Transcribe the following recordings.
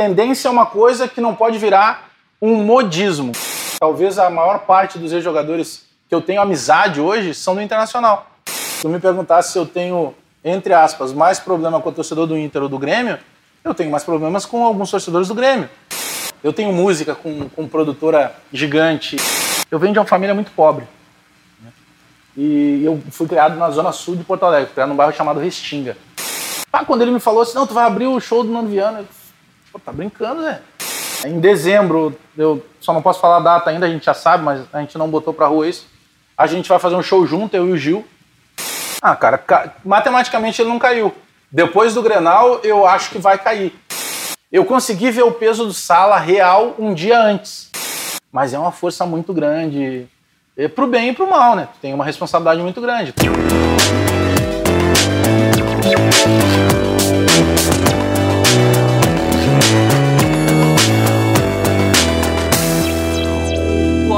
tendência é uma coisa que não pode virar um modismo. Talvez a maior parte dos ex-jogadores que eu tenho amizade hoje são do Internacional. Se tu me perguntasse se eu tenho, entre aspas, mais problema com o torcedor do Inter ou do Grêmio, eu tenho mais problemas com alguns torcedores do Grêmio. Eu tenho música com, com produtora gigante. Eu venho de uma família muito pobre. Né? E eu fui criado na zona sul de Porto Alegre, criado num bairro chamado Restinga. Ah, quando ele me falou assim, não, tu vai abrir o show do Nando Viana, eu Pô, tá brincando, né? Em dezembro, eu só não posso falar a data ainda, a gente já sabe, mas a gente não botou pra rua isso. A gente vai fazer um show junto, eu e o Gil. Ah, cara, ca... matematicamente ele não caiu. Depois do Grenal, eu acho que vai cair. Eu consegui ver o peso do Sala real um dia antes. Mas é uma força muito grande. É pro bem e pro mal, né? Tem uma responsabilidade muito grande.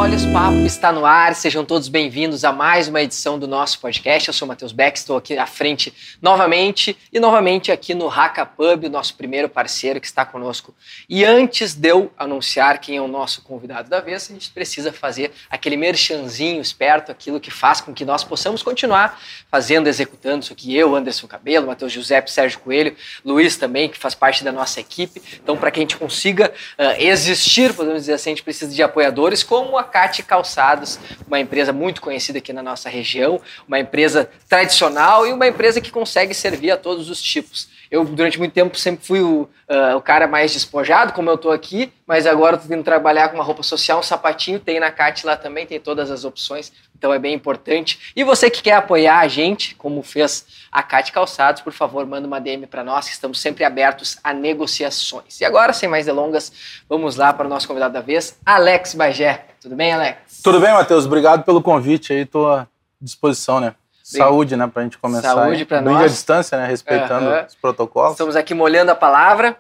Olhos Papo está no ar, sejam todos bem-vindos a mais uma edição do nosso podcast. Eu sou o Matheus Beck, estou aqui à frente novamente e novamente aqui no Haka Pub, o nosso primeiro parceiro que está conosco. E antes de eu anunciar quem é o nosso convidado da vez, a gente precisa fazer aquele merchanzinho esperto, aquilo que faz com que nós possamos continuar fazendo, executando isso aqui. Eu, Anderson Cabelo, Matheus Giuseppe, Sérgio Coelho, Luiz também, que faz parte da nossa equipe. Então, para que a gente consiga uh, existir, podemos dizer assim, a gente precisa de apoiadores como a Cate Calçados, uma empresa muito conhecida aqui na nossa região, uma empresa tradicional e uma empresa que consegue servir a todos os tipos. Eu, durante muito tempo, sempre fui o, uh, o cara mais despojado, como eu estou aqui, mas agora estou vindo trabalhar com uma roupa social, um sapatinho, tem na CAT lá também, tem todas as opções, então é bem importante. E você que quer apoiar a gente, como fez a CAT Calçados, por favor, manda uma DM para nós, que estamos sempre abertos a negociações. E agora, sem mais delongas, vamos lá para o nosso convidado da vez, Alex Bagé. Tudo bem, Alex? Tudo bem, Matheus? Obrigado pelo convite aí, estou à disposição, né? Saúde, né, pra gente começar. Saúde para nós. À distância, né, respeitando os protocolos. Estamos aqui molhando a palavra.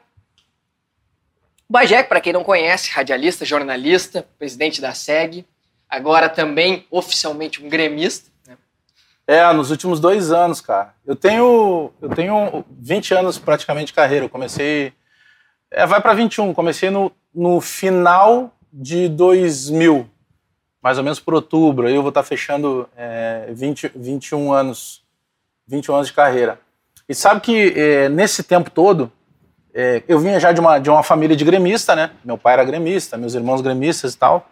O Bagé, para quem não conhece, radialista, jornalista, presidente da SEG, agora também oficialmente um gremista. né? É, nos últimos dois anos, cara. Eu tenho, eu tenho 20 anos praticamente de carreira. Eu comecei. É, vai para 21. Comecei no, no final de 2000, mais ou menos por outubro. Aí eu vou estar fechando é, 20, 21 anos, 21 anos de carreira. E sabe que é, nesse tempo todo, é, eu vinha já de uma, de uma família de gremista, né? Meu pai era gremista, meus irmãos gremistas e tal.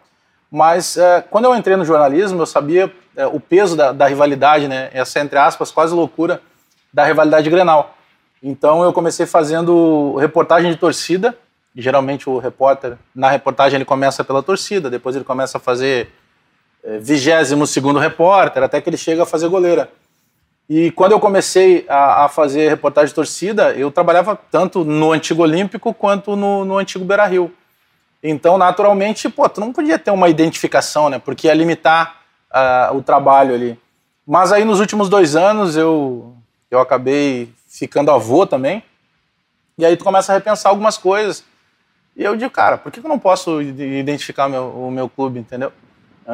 Mas é, quando eu entrei no jornalismo, eu sabia é, o peso da, da rivalidade, né? Essa, entre aspas, quase loucura da rivalidade Grenal. Então eu comecei fazendo reportagem de torcida. Geralmente o repórter, na reportagem, ele começa pela torcida, depois ele começa a fazer vigésimo segundo repórter, até que ele chega a fazer goleira. E quando eu comecei a, a fazer reportagem de torcida, eu trabalhava tanto no antigo Olímpico quanto no, no antigo Beira Rio. Então, naturalmente, pô, tu não podia ter uma identificação, né? Porque ia limitar ah, o trabalho ali. Mas aí, nos últimos dois anos, eu, eu acabei ficando avô também. E aí tu começa a repensar algumas coisas. E eu digo, cara, por que eu não posso identificar meu, o meu clube, entendeu?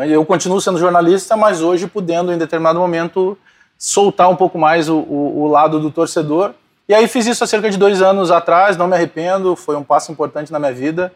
Eu continuo sendo jornalista, mas hoje podendo, em determinado momento, soltar um pouco mais o, o, o, lado do torcedor. E aí fiz isso há cerca de dois anos atrás, não me arrependo, foi um passo importante na minha vida.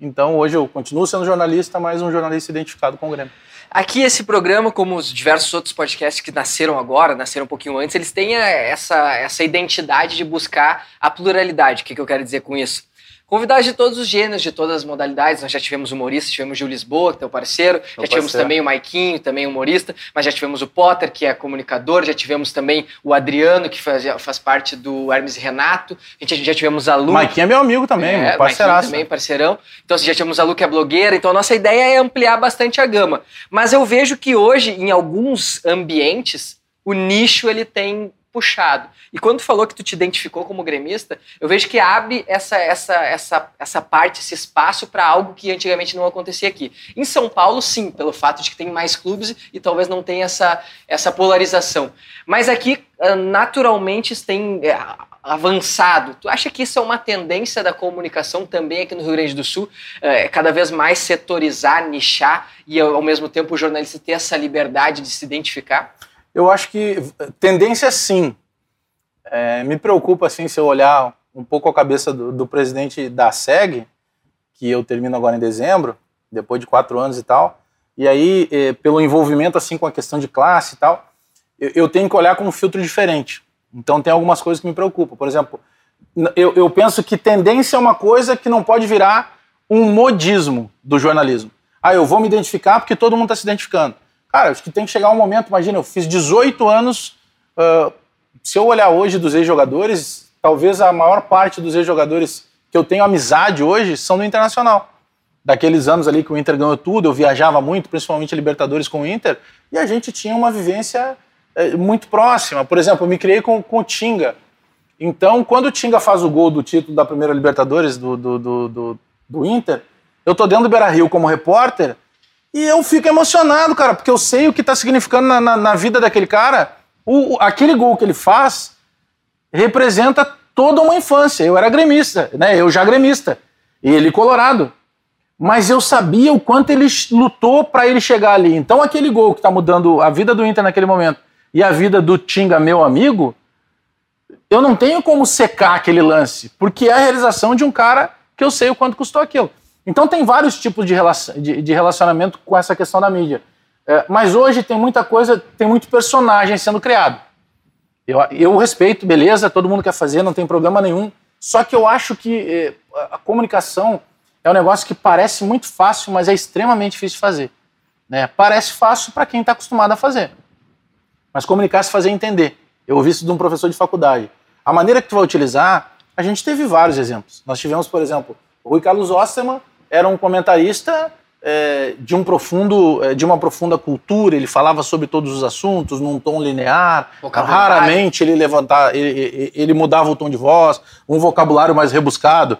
Então hoje eu continuo sendo jornalista, mas um jornalista identificado com o Grêmio. Aqui esse programa, como os diversos outros podcasts que nasceram agora, nasceram um pouquinho antes, eles têm essa, essa identidade de buscar a pluralidade. O que, que eu quero dizer com isso? Convidados de todos os gêneros, de todas as modalidades. Nós já tivemos humorista, tivemos o Gil Lisboa, que é teu parceiro. Meu já parceiro. tivemos também o Maiquinho, também humorista. Mas já tivemos o Potter, que é comunicador. Já tivemos também o Adriano, que faz, faz parte do Hermes e Renato. A gente já tivemos a Lu. Maiquinho é meu amigo também, é, parceiraço. também, parceirão. Então, já tivemos a Lu, que é blogueira. Então, a nossa ideia é ampliar bastante a gama. Mas eu vejo que hoje, em alguns ambientes, o nicho ele tem puxado. E quando tu falou que tu te identificou como gremista, eu vejo que abre essa, essa, essa, essa parte, esse espaço para algo que antigamente não acontecia aqui. Em São Paulo, sim, pelo fato de que tem mais clubes e talvez não tenha essa, essa polarização. Mas aqui, ah, naturalmente, tem é, avançado. Tu acha que isso é uma tendência da comunicação também aqui no Rio Grande do Sul? É, cada vez mais setorizar, nichar e, ao mesmo tempo, o jornalista ter essa liberdade de se identificar? Eu acho que tendência sim. É, me preocupa assim se eu olhar um pouco a cabeça do, do presidente da SEG, que eu termino agora em dezembro, depois de quatro anos e tal. E aí, eh, pelo envolvimento assim com a questão de classe e tal, eu, eu, tenho que olhar com um filtro diferente. Então tem algumas coisas que me preocupam. Por exemplo, eu, eu penso que tendência é uma coisa que não pode virar um modismo do jornalismo. Ah, eu vou me identificar porque todo mundo está se identificando. Cara, acho que tem que chegar um momento, imagina, eu fiz 18 anos. Uh, se eu olhar hoje dos ex-jogadores, talvez a maior parte dos ex-jogadores que eu tenho amizade hoje são do Internacional. Daqueles anos ali que o Inter ganhou tudo, eu viajava muito, principalmente Libertadores com o Inter, e a gente tinha uma vivência é, muito próxima. Por exemplo, eu me criei com, com o Tinga. Então, quando o Tinga faz o gol do título da primeira Libertadores do, do, do, do, do Inter, eu tô dentro do Beira Rio como repórter e eu fico emocionado, cara, porque eu sei o que está significando na, na, na, vida daquele cara. O, aquele gol que ele faz representa toda uma infância. Eu era gremista, né? Eu já gremista. E ele colorado. Mas eu sabia o quanto ele lutou para ele chegar ali. Então aquele gol que está mudando a vida do Inter naquele momento e a vida do Tinga, meu amigo, eu não tenho como secar aquele lance, porque é a realização de um cara que eu sei o quanto custou aquilo. Então tem vários tipos de, relacion, de, de relacionamento com essa questão da mídia. É, mas hoje tem muita coisa, tem muito personagem sendo criado. Eu, eu respeito, beleza, todo mundo quer fazer, não tem problema nenhum. Só que eu acho que é, a comunicação é um negócio que parece muito fácil, mas é extremamente difícil de fazer. Né? Parece fácil para quem está acostumado a fazer. Mas comunicar se fazer entender. Eu ouvi isso de um professor de faculdade. A maneira que tu vai utilizar, a gente teve vários exemplos. Nós tivemos, por exemplo, o Rui Carlos Osterman era um comentarista é, de, um profundo, é, de uma profunda cultura, ele falava sobre todos os assuntos num tom linear, raramente ele levantava, ele, ele, mudava o tom de voz, um vocabulário mais rebuscado.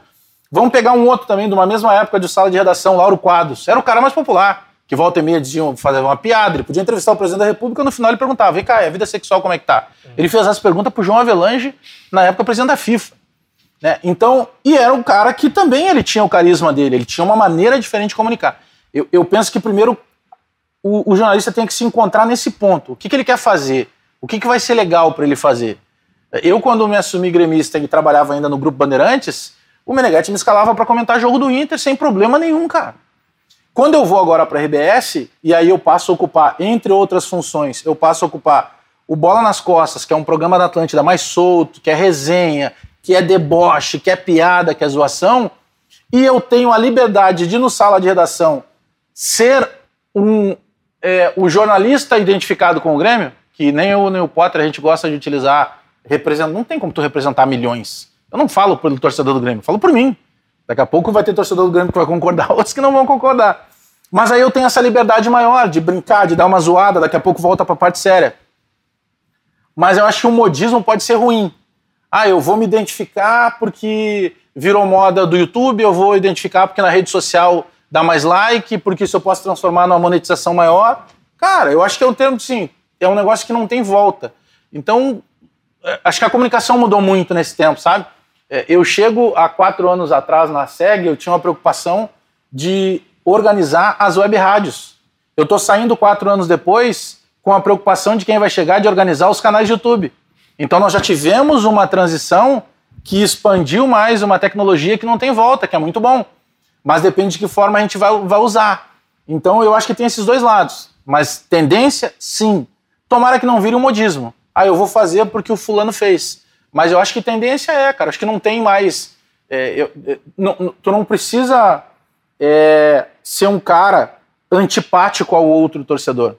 Vamos pegar um outro também, de uma mesma época de sala de redação, Lauro Quadros. Era o cara mais popular, que volta e meia diziam, fazer uma piada, ele podia entrevistar o presidente da República, no final ele perguntava, vem cá, a vida sexual como é que tá? Ele fez essa pergunta pro João Avelange, na época presidente da FIFA. Né? Então, e era um cara que também ele tinha o carisma dele, ele tinha uma maneira diferente de comunicar. Eu, eu penso que primeiro o, o, jornalista tem que se encontrar nesse ponto. O que, que ele quer fazer? O que, que vai ser legal para ele fazer? Eu, quando me assumi gremista e trabalhava ainda no Grupo Bandeirantes, o Meneghetti me escalava para comentar jogo do Inter sem problema nenhum, cara. Quando eu vou agora para a RBS, e aí eu passo a ocupar, entre outras funções, eu passo a ocupar o Bola nas Costas, que é um programa da Atlântida mais solto, que é resenha, que é deboche, que é piada, que é zoação, e eu tenho a liberdade de, no sala de redação, ser um, é, o jornalista identificado com o Grêmio, que nem eu nem o Potter a gente gosta de utilizar, representa, não tem como tu representar milhões. Eu não falo pelo torcedor do Grêmio, falo por mim. Daqui a pouco vai ter torcedor do Grêmio que vai concordar, outros que não vão concordar. Mas aí eu tenho essa liberdade maior de brincar, de dar uma zoada, daqui a pouco volta para a parte séria. Mas eu acho que o modismo pode ser ruim. Ah, eu vou me identificar porque virou moda do YouTube, eu vou identificar porque na rede social dá mais like, porque isso eu posso transformar numa monetização maior. Cara, eu acho que é um termo, sim, é um negócio que não tem volta. Então, é, acho que a comunicação mudou muito nesse tempo, sabe? É, eu chego há quatro anos atrás na SEG, eu tinha uma preocupação de organizar as web rádios. Eu estou saindo quatro anos depois com a preocupação de quem vai chegar de organizar os canais de YouTube. Então nós já tivemos uma transição que expandiu mais uma tecnologia que não tem volta, que é muito bom. Mas depende de que forma a gente vai, vai usar. Então eu acho que tem esses dois lados. Mas tendência, sim. Tomara que não vire um modismo. Ah, eu vou fazer porque o fulano fez. Mas eu acho que tendência é, cara. Acho que não tem mais. É, eu, é, não, tu não precisa é, ser um cara antipático ao outro torcedor.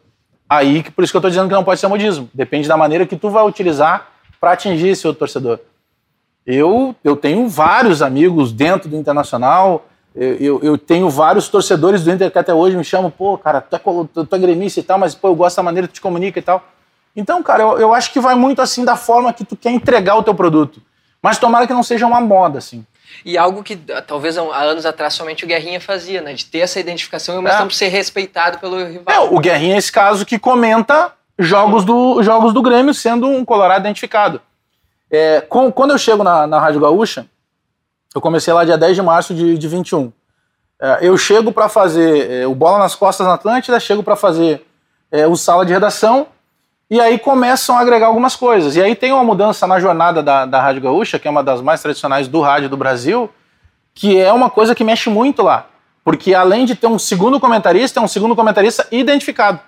Aí, por isso que eu estou dizendo que não pode ser modismo. Depende da maneira que tu vai utilizar para atingir esse outro torcedor. Eu, eu tenho vários amigos dentro do Internacional, eu, eu, eu, tenho vários torcedores do Inter que até hoje me chamam, pô, cara, tu é, tu é gremista e tal, mas pô, eu gosto da maneira que tu te comunica e tal. Então, cara, eu, eu acho que vai muito assim da forma que tu quer entregar o teu produto. Mas tomara que não seja uma moda, assim. E algo que talvez há anos atrás somente o Guerrinha fazia, né? De ter essa identificação e ao mesmo é. tempo ser respeitado pelo rival. É, o Guerrinha é esse caso que comenta jogos do, jogos do Grêmio sendo um Colorado identificado. É, com, quando eu chego na, na Rádio Gaúcha, eu comecei lá dia 10 de março de, de 21. É, eu chego para fazer é, o Bola nas Costas na Atlântida, chego para fazer é, o Sala de Redação E aí começam a agregar algumas coisas. E aí tem uma mudança na jornada da, da Rádio Gaúcha, que é uma das mais tradicionais do rádio do Brasil, que é uma coisa que mexe muito lá. Porque além de ter um segundo comentarista, é um segundo comentarista identificado.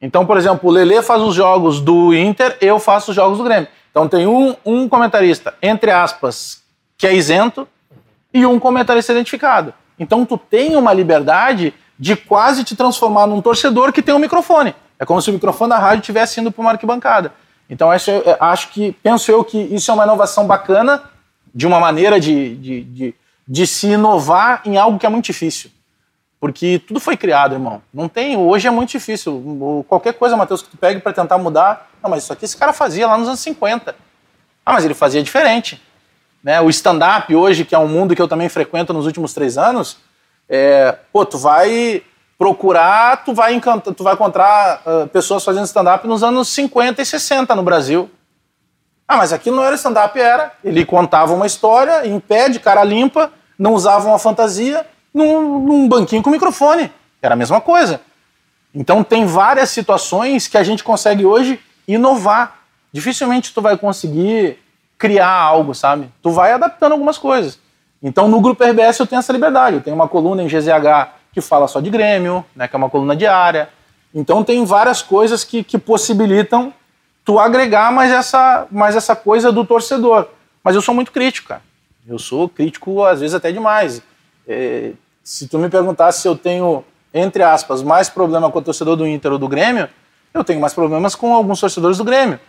Então, por exemplo, o Lele faz os jogos do Inter, eu faço os jogos do Grêmio. Então tem um, um comentarista, entre aspas, que é isento, e um comentarista identificado. Então tu tem uma liberdade de quase te transformar num torcedor que tem um microfone. É como se o microfone da rádio estivesse indo para uma arquibancada. Então acho, acho que, penso eu que isso é uma inovação bacana, de uma maneira de, de, de, de se inovar em algo que é muito difícil. Porque tudo foi criado, irmão. Não tem. Hoje é muito difícil. Qualquer coisa, Matheus, que tu pegue para tentar mudar. Não, mas isso aqui esse cara fazia lá nos anos 50. Ah, mas ele fazia diferente. Né? O stand-up hoje, que é um mundo que eu também frequento nos últimos três anos, é, pô, tu vai procurar, tu vai, encantar, tu vai encontrar uh, pessoas fazendo stand-up nos anos 50 e 60 no Brasil. Ah, mas aquilo não era stand-up, era. Ele contava uma história, em pé, de cara limpa, não usava uma fantasia, num, num banquinho com microfone. Era a mesma coisa. Então tem várias situações que a gente consegue hoje inovar. Dificilmente tu vai conseguir criar algo, sabe? Tu vai adaptando algumas coisas. Então no grupo RBS eu tenho essa liberdade. Eu tenho uma coluna em GZH que fala só de Grêmio, né, que é uma coluna diária. Então tem várias coisas que, que possibilitam tu agregar mais essa, mais essa coisa do torcedor. Mas eu sou muito crítico, cara. Eu sou crítico às vezes até demais. É, se tu me perguntasse se eu tenho, entre aspas, mais problema com o torcedor do Inter ou do Grêmio, eu tenho mais problemas com alguns torcedores do Grêmio.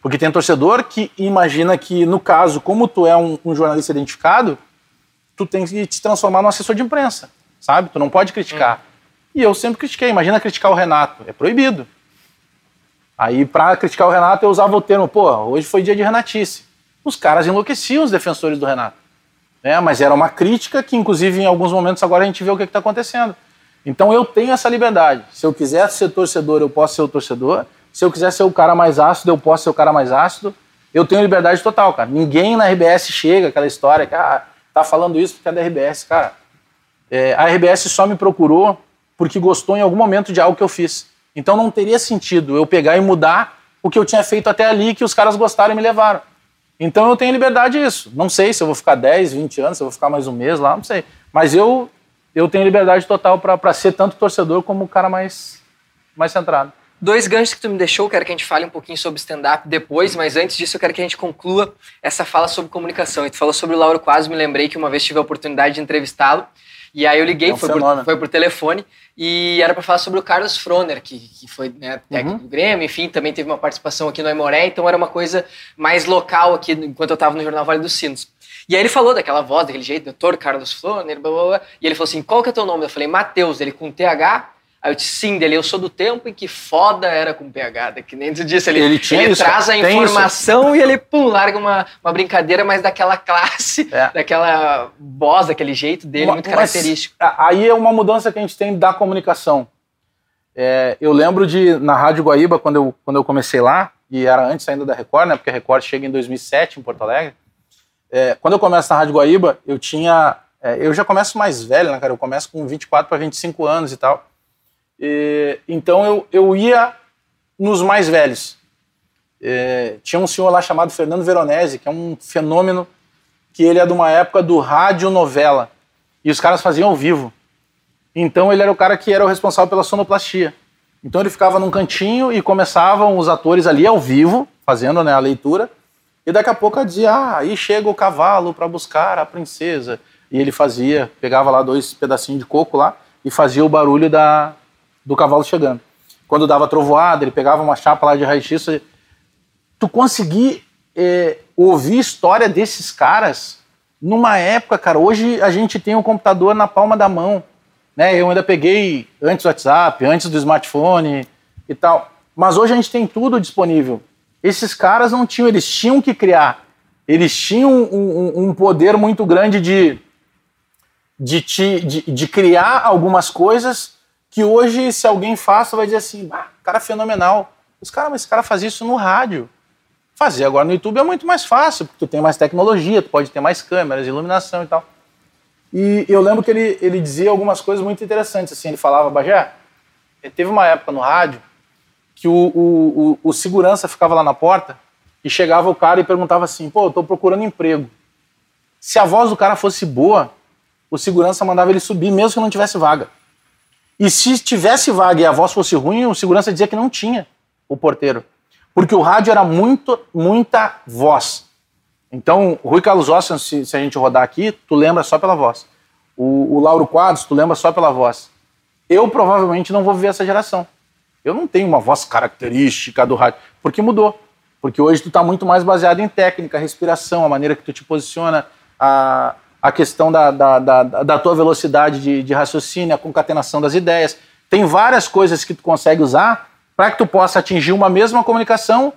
Porque tem torcedor que imagina que, no caso, como tu é um, um jornalista identificado, tu tem que te transformar num assessor de imprensa, sabe? Tu não pode criticar. Hum. E eu sempre critiquei. Imagina criticar o Renato. É proibido. Aí, para criticar o Renato, eu usava o termo, pô, hoje foi dia de Renatice. Os caras enlouqueciam os defensores do Renato. É, mas era uma crítica que, inclusive, em alguns momentos agora a gente vê o que está acontecendo. Então eu tenho essa liberdade. Se eu quiser ser torcedor, eu posso ser o torcedor. Se eu quiser ser o cara mais ácido, eu posso ser o cara mais ácido. Eu tenho liberdade total, cara. Ninguém na RBS chega, aquela história que ah, tá falando isso porque é da RBS. Cara, é, a RBS só me procurou porque gostou em algum momento de algo que eu fiz. Então não teria sentido eu pegar e mudar o que eu tinha feito até ali, que os caras gostaram e me levaram. Então eu tenho liberdade disso. Não sei se eu vou ficar 10, 20 anos, se eu vou ficar mais um mês lá, não sei. Mas eu, eu tenho liberdade total para ser tanto torcedor como o cara mais, mais centrado. Dois ganchos que tu me deixou, quero que a gente fale um pouquinho sobre stand-up depois, mas antes disso eu quero que a gente conclua essa fala sobre comunicação. E tu falou sobre o Lauro Quase, me lembrei que uma vez tive a oportunidade de entrevistá-lo, e aí eu liguei, é um foi, por, foi, por, telefone, e era para falar sobre o Carlos Froner, que, que foi né, técnico uhum. do Grêmio, enfim, também teve uma participação aqui no Aimoré, então era uma coisa mais local aqui, enquanto eu estava no Jornal Vale dos Sinos. E aí ele falou daquela voz, daquele jeito, doutor Carlos Froner, blá, blá, blá, e ele falou assim, qual que é teu nome? Eu falei, Matheus, ele com TH, Aí eu disse, sim, dele, eu sou do tempo em que foda era com PH, que nem tu disse, ele, ele, ele isso, traz a informação e ele, pum, larga uma, uma brincadeira, mas daquela classe, é. daquela voz, daquele jeito dele, muito característico. aí é uma mudança que a gente tem da comunicação. É, eu lembro de, na Rádio Guaíba, quando eu, quando eu comecei lá, e era antes ainda da Record, né, porque a Record chega em 2007 em Porto Alegre, é, quando eu começo na Rádio Guaíba, eu tinha, é, eu já começo mais velho, né, cara, eu começo com 24 para 25 anos e tal, e, então eu, eu ia nos mais velhos. E, tinha um senhor lá chamado Fernando Veronese, que é um fenômeno que ele é de uma época do rádio novela. E os caras faziam ao vivo. Então ele era o cara que era o responsável pela sonoplastia. Então ele ficava num cantinho e começavam os atores ali ao vivo, fazendo né, a leitura. E daqui a pouco dizia: Ah, aí chega o cavalo para buscar a princesa. E ele fazia, pegava lá dois pedacinhos de coco lá e fazia o barulho da, do cavalo chegando. Quando dava trovoada, ele pegava uma chapa lá de raio-x. Tu conseguir é, ouvir história desses caras numa época, cara, hoje a gente tem um computador na palma da mão. Né? Eu ainda peguei antes do WhatsApp, antes do smartphone e tal. Mas hoje a gente tem tudo disponível. Esses caras não tinham, eles tinham que criar. Eles tinham um, um, um poder muito grande de, de, te, de, de criar algumas coisas que hoje, se alguém faz, vai dizer assim, ah, cara fenomenal. Os caras, mas esse cara fazia isso no rádio. Fazer agora no YouTube é muito mais fácil, porque tu tem mais tecnologia, tu pode ter mais câmeras, iluminação e tal. E eu lembro que ele, ele dizia algumas coisas muito interessantes, assim, ele falava, Bagé, teve uma época no rádio que o, o, o, o segurança ficava lá na porta e chegava o cara e perguntava assim: pô, eu tô procurando emprego. Se a voz do cara fosse boa, o segurança mandava ele subir, mesmo que não tivesse vaga. E se tivesse vaga e a voz fosse ruim, o segurança dizia que não tinha o porteiro. Porque o rádio era muito, muita voz. Então, Rui Carlos Ossian, se, se, a gente rodar aqui, tu lembra só pela voz. O, o Lauro Quadros, tu lembra só pela voz. Eu provavelmente não vou viver essa geração. Eu não tenho uma voz característica do rádio, porque mudou. Porque hoje tu está muito mais baseado em técnica, respiração, a maneira que tu te posiciona, a, a questão da, da, da, da tua velocidade de, de raciocínio, a concatenação das ideias. Tem várias coisas que tu consegue usar para que tu possa atingir uma mesma comunicação,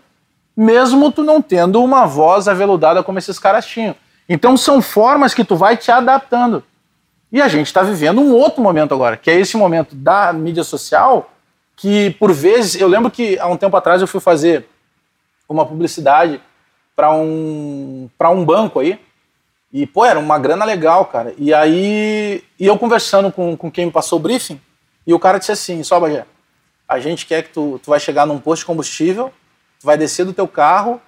mesmo tu não tendo uma voz aveludada como esses caras tinham. Então são formas que tu vai te adaptando. E a gente está vivendo um outro momento agora, que é esse momento da mídia social, que por vezes, eu lembro que há um tempo atrás eu fui fazer uma publicidade para um, um banco aí, e, pô, era uma grana legal, cara. E aí, e eu conversando com, com quem me passou o briefing, e o cara disse assim, só, Bagé, a gente quer que tu, tu vai chegar num posto de combustível, tu vai descer do teu carro,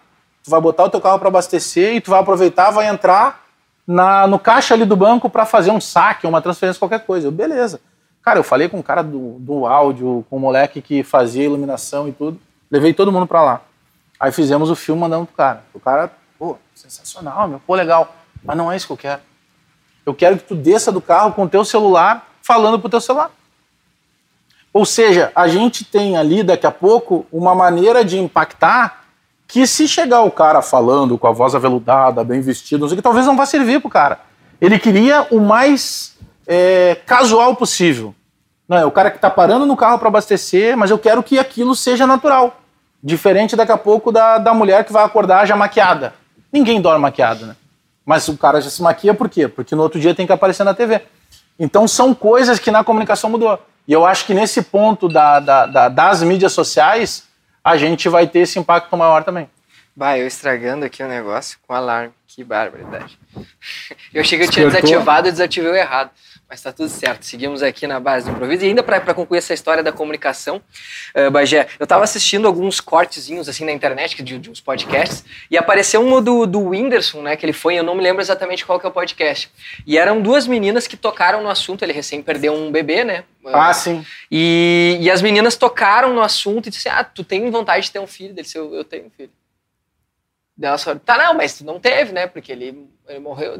tu vai botar o teu carro para abastecer e tu vai aproveitar, vai entrar na, no caixa ali do banco para fazer um saque, uma transferência, qualquer coisa. Eu, beleza. Cara, eu falei com o cara do, do áudio, com o moleque que fazia iluminação e tudo. Levei todo mundo para lá. Aí fizemos o filme mandando pro cara. O cara, pô, sensacional, meu, pô, legal. Mas não é isso que eu quero. Eu quero que tu desça do carro com o teu celular falando pro teu celular. Ou seja, a gente tem ali daqui a pouco uma maneira de impactar que se chegar o cara falando com a voz aveludada, bem vestido, não sei o que, talvez não vá servir pro cara. Ele queria o mais é, casual possível. Não é o cara que está parando no carro para abastecer, mas eu quero que aquilo seja natural. Diferente daqui a pouco da, da mulher que vai acordar já maquiada. Ninguém dorme maquiado, né? Mas o cara já se maquia por quê? Porque no outro dia tem que aparecer na TV. Então são coisas que na comunicação mudou. E eu acho que nesse ponto da, da, da, das mídias sociais, a gente vai ter esse impacto maior também. Bah, eu estragando aqui o negócio com alarme. Que barbaridade. Eu achei que eu tinha desativado e desativei o errado. Mas tá tudo certo. Seguimos aqui na base do improviso. E ainda para concluir essa história da comunicação, uh, Bagé, eu tava assistindo alguns cortezinhos assim na internet, de, de uns podcasts, e apareceu um do, do Whindersson, né? Que ele foi, eu não me lembro exatamente qual que é o podcast. E eram duas meninas que tocaram no assunto. Ele recém perdeu um bebê, né? Ah, sim. E, e as meninas tocaram no assunto e disseram: Ah, tu tem vontade de ter um filho? Ele disse: Eu, eu tenho um filho. Ela falou, tá, não, mas tu não teve, né? Porque ele, ele morreu.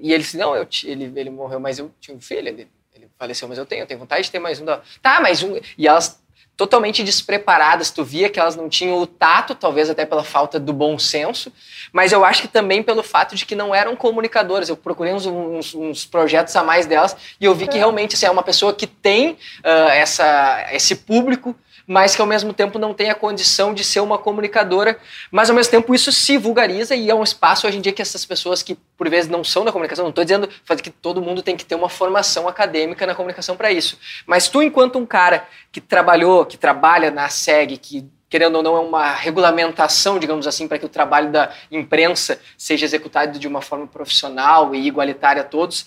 E ele disse, não, eu, ele, ele morreu, mas eu tinha um filho, ele, ele faleceu, mas eu tenho, eu tenho vontade de ter mais um. Tá, mais um. E elas totalmente despreparadas, tu via que elas não tinham o tato, talvez até pela falta do bom senso, mas eu acho que também pelo fato de que não eram comunicadoras. Eu procurei uns, uns, uns projetos a mais delas e eu vi que é. realmente assim, é uma pessoa que tem uh, essa, esse público mas que ao mesmo tempo não tem a condição de ser uma comunicadora, mas ao mesmo tempo isso se vulgariza e é um espaço hoje em dia que essas pessoas que por vezes não são da comunicação, não estou dizendo que todo mundo tem que ter uma formação acadêmica na comunicação para isso, mas tu enquanto um cara que trabalhou, que trabalha na SEG, que querendo ou não, é uma regulamentação, digamos assim, para que o trabalho da imprensa seja executado de uma forma profissional e igualitária a todos.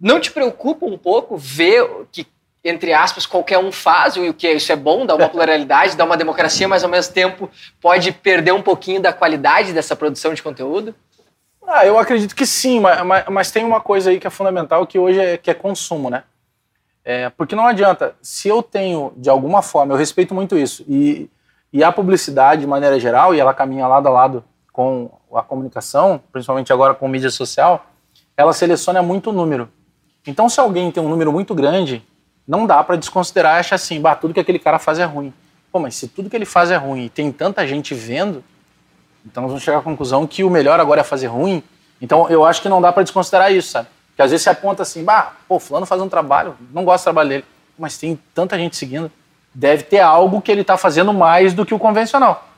Não te preocupa um pouco ver que entre aspas, qualquer um faz, e o que isso é bom, dá uma pluralidade, dá uma democracia, mas ao mesmo tempo pode perder um pouquinho da qualidade dessa produção de conteúdo? Ah, eu acredito que sim, mas, mas tem uma coisa aí que é fundamental que hoje é, que é consumo, né? É, porque não adianta, se eu tenho, de alguma forma, eu respeito muito isso, e, e a publicidade, de maneira geral, e ela caminha lado a lado com a comunicação, principalmente agora com mídia social, ela seleciona muito número. Então, se alguém tem um número muito grande, não dá para desconsiderar e achar assim, bah, tudo que aquele cara faz é ruim. Pô, mas se tudo que ele faz é ruim e tem tanta gente vendo, então nós vamos chegar à conclusão que o melhor agora é fazer ruim. Então eu acho que não dá para desconsiderar isso, sabe? Porque às vezes você aponta assim, bah, pô, fulano faz um trabalho, não gosto do trabalho dele, mas tem tanta gente seguindo, deve ter algo que ele está fazendo mais do que o convencional.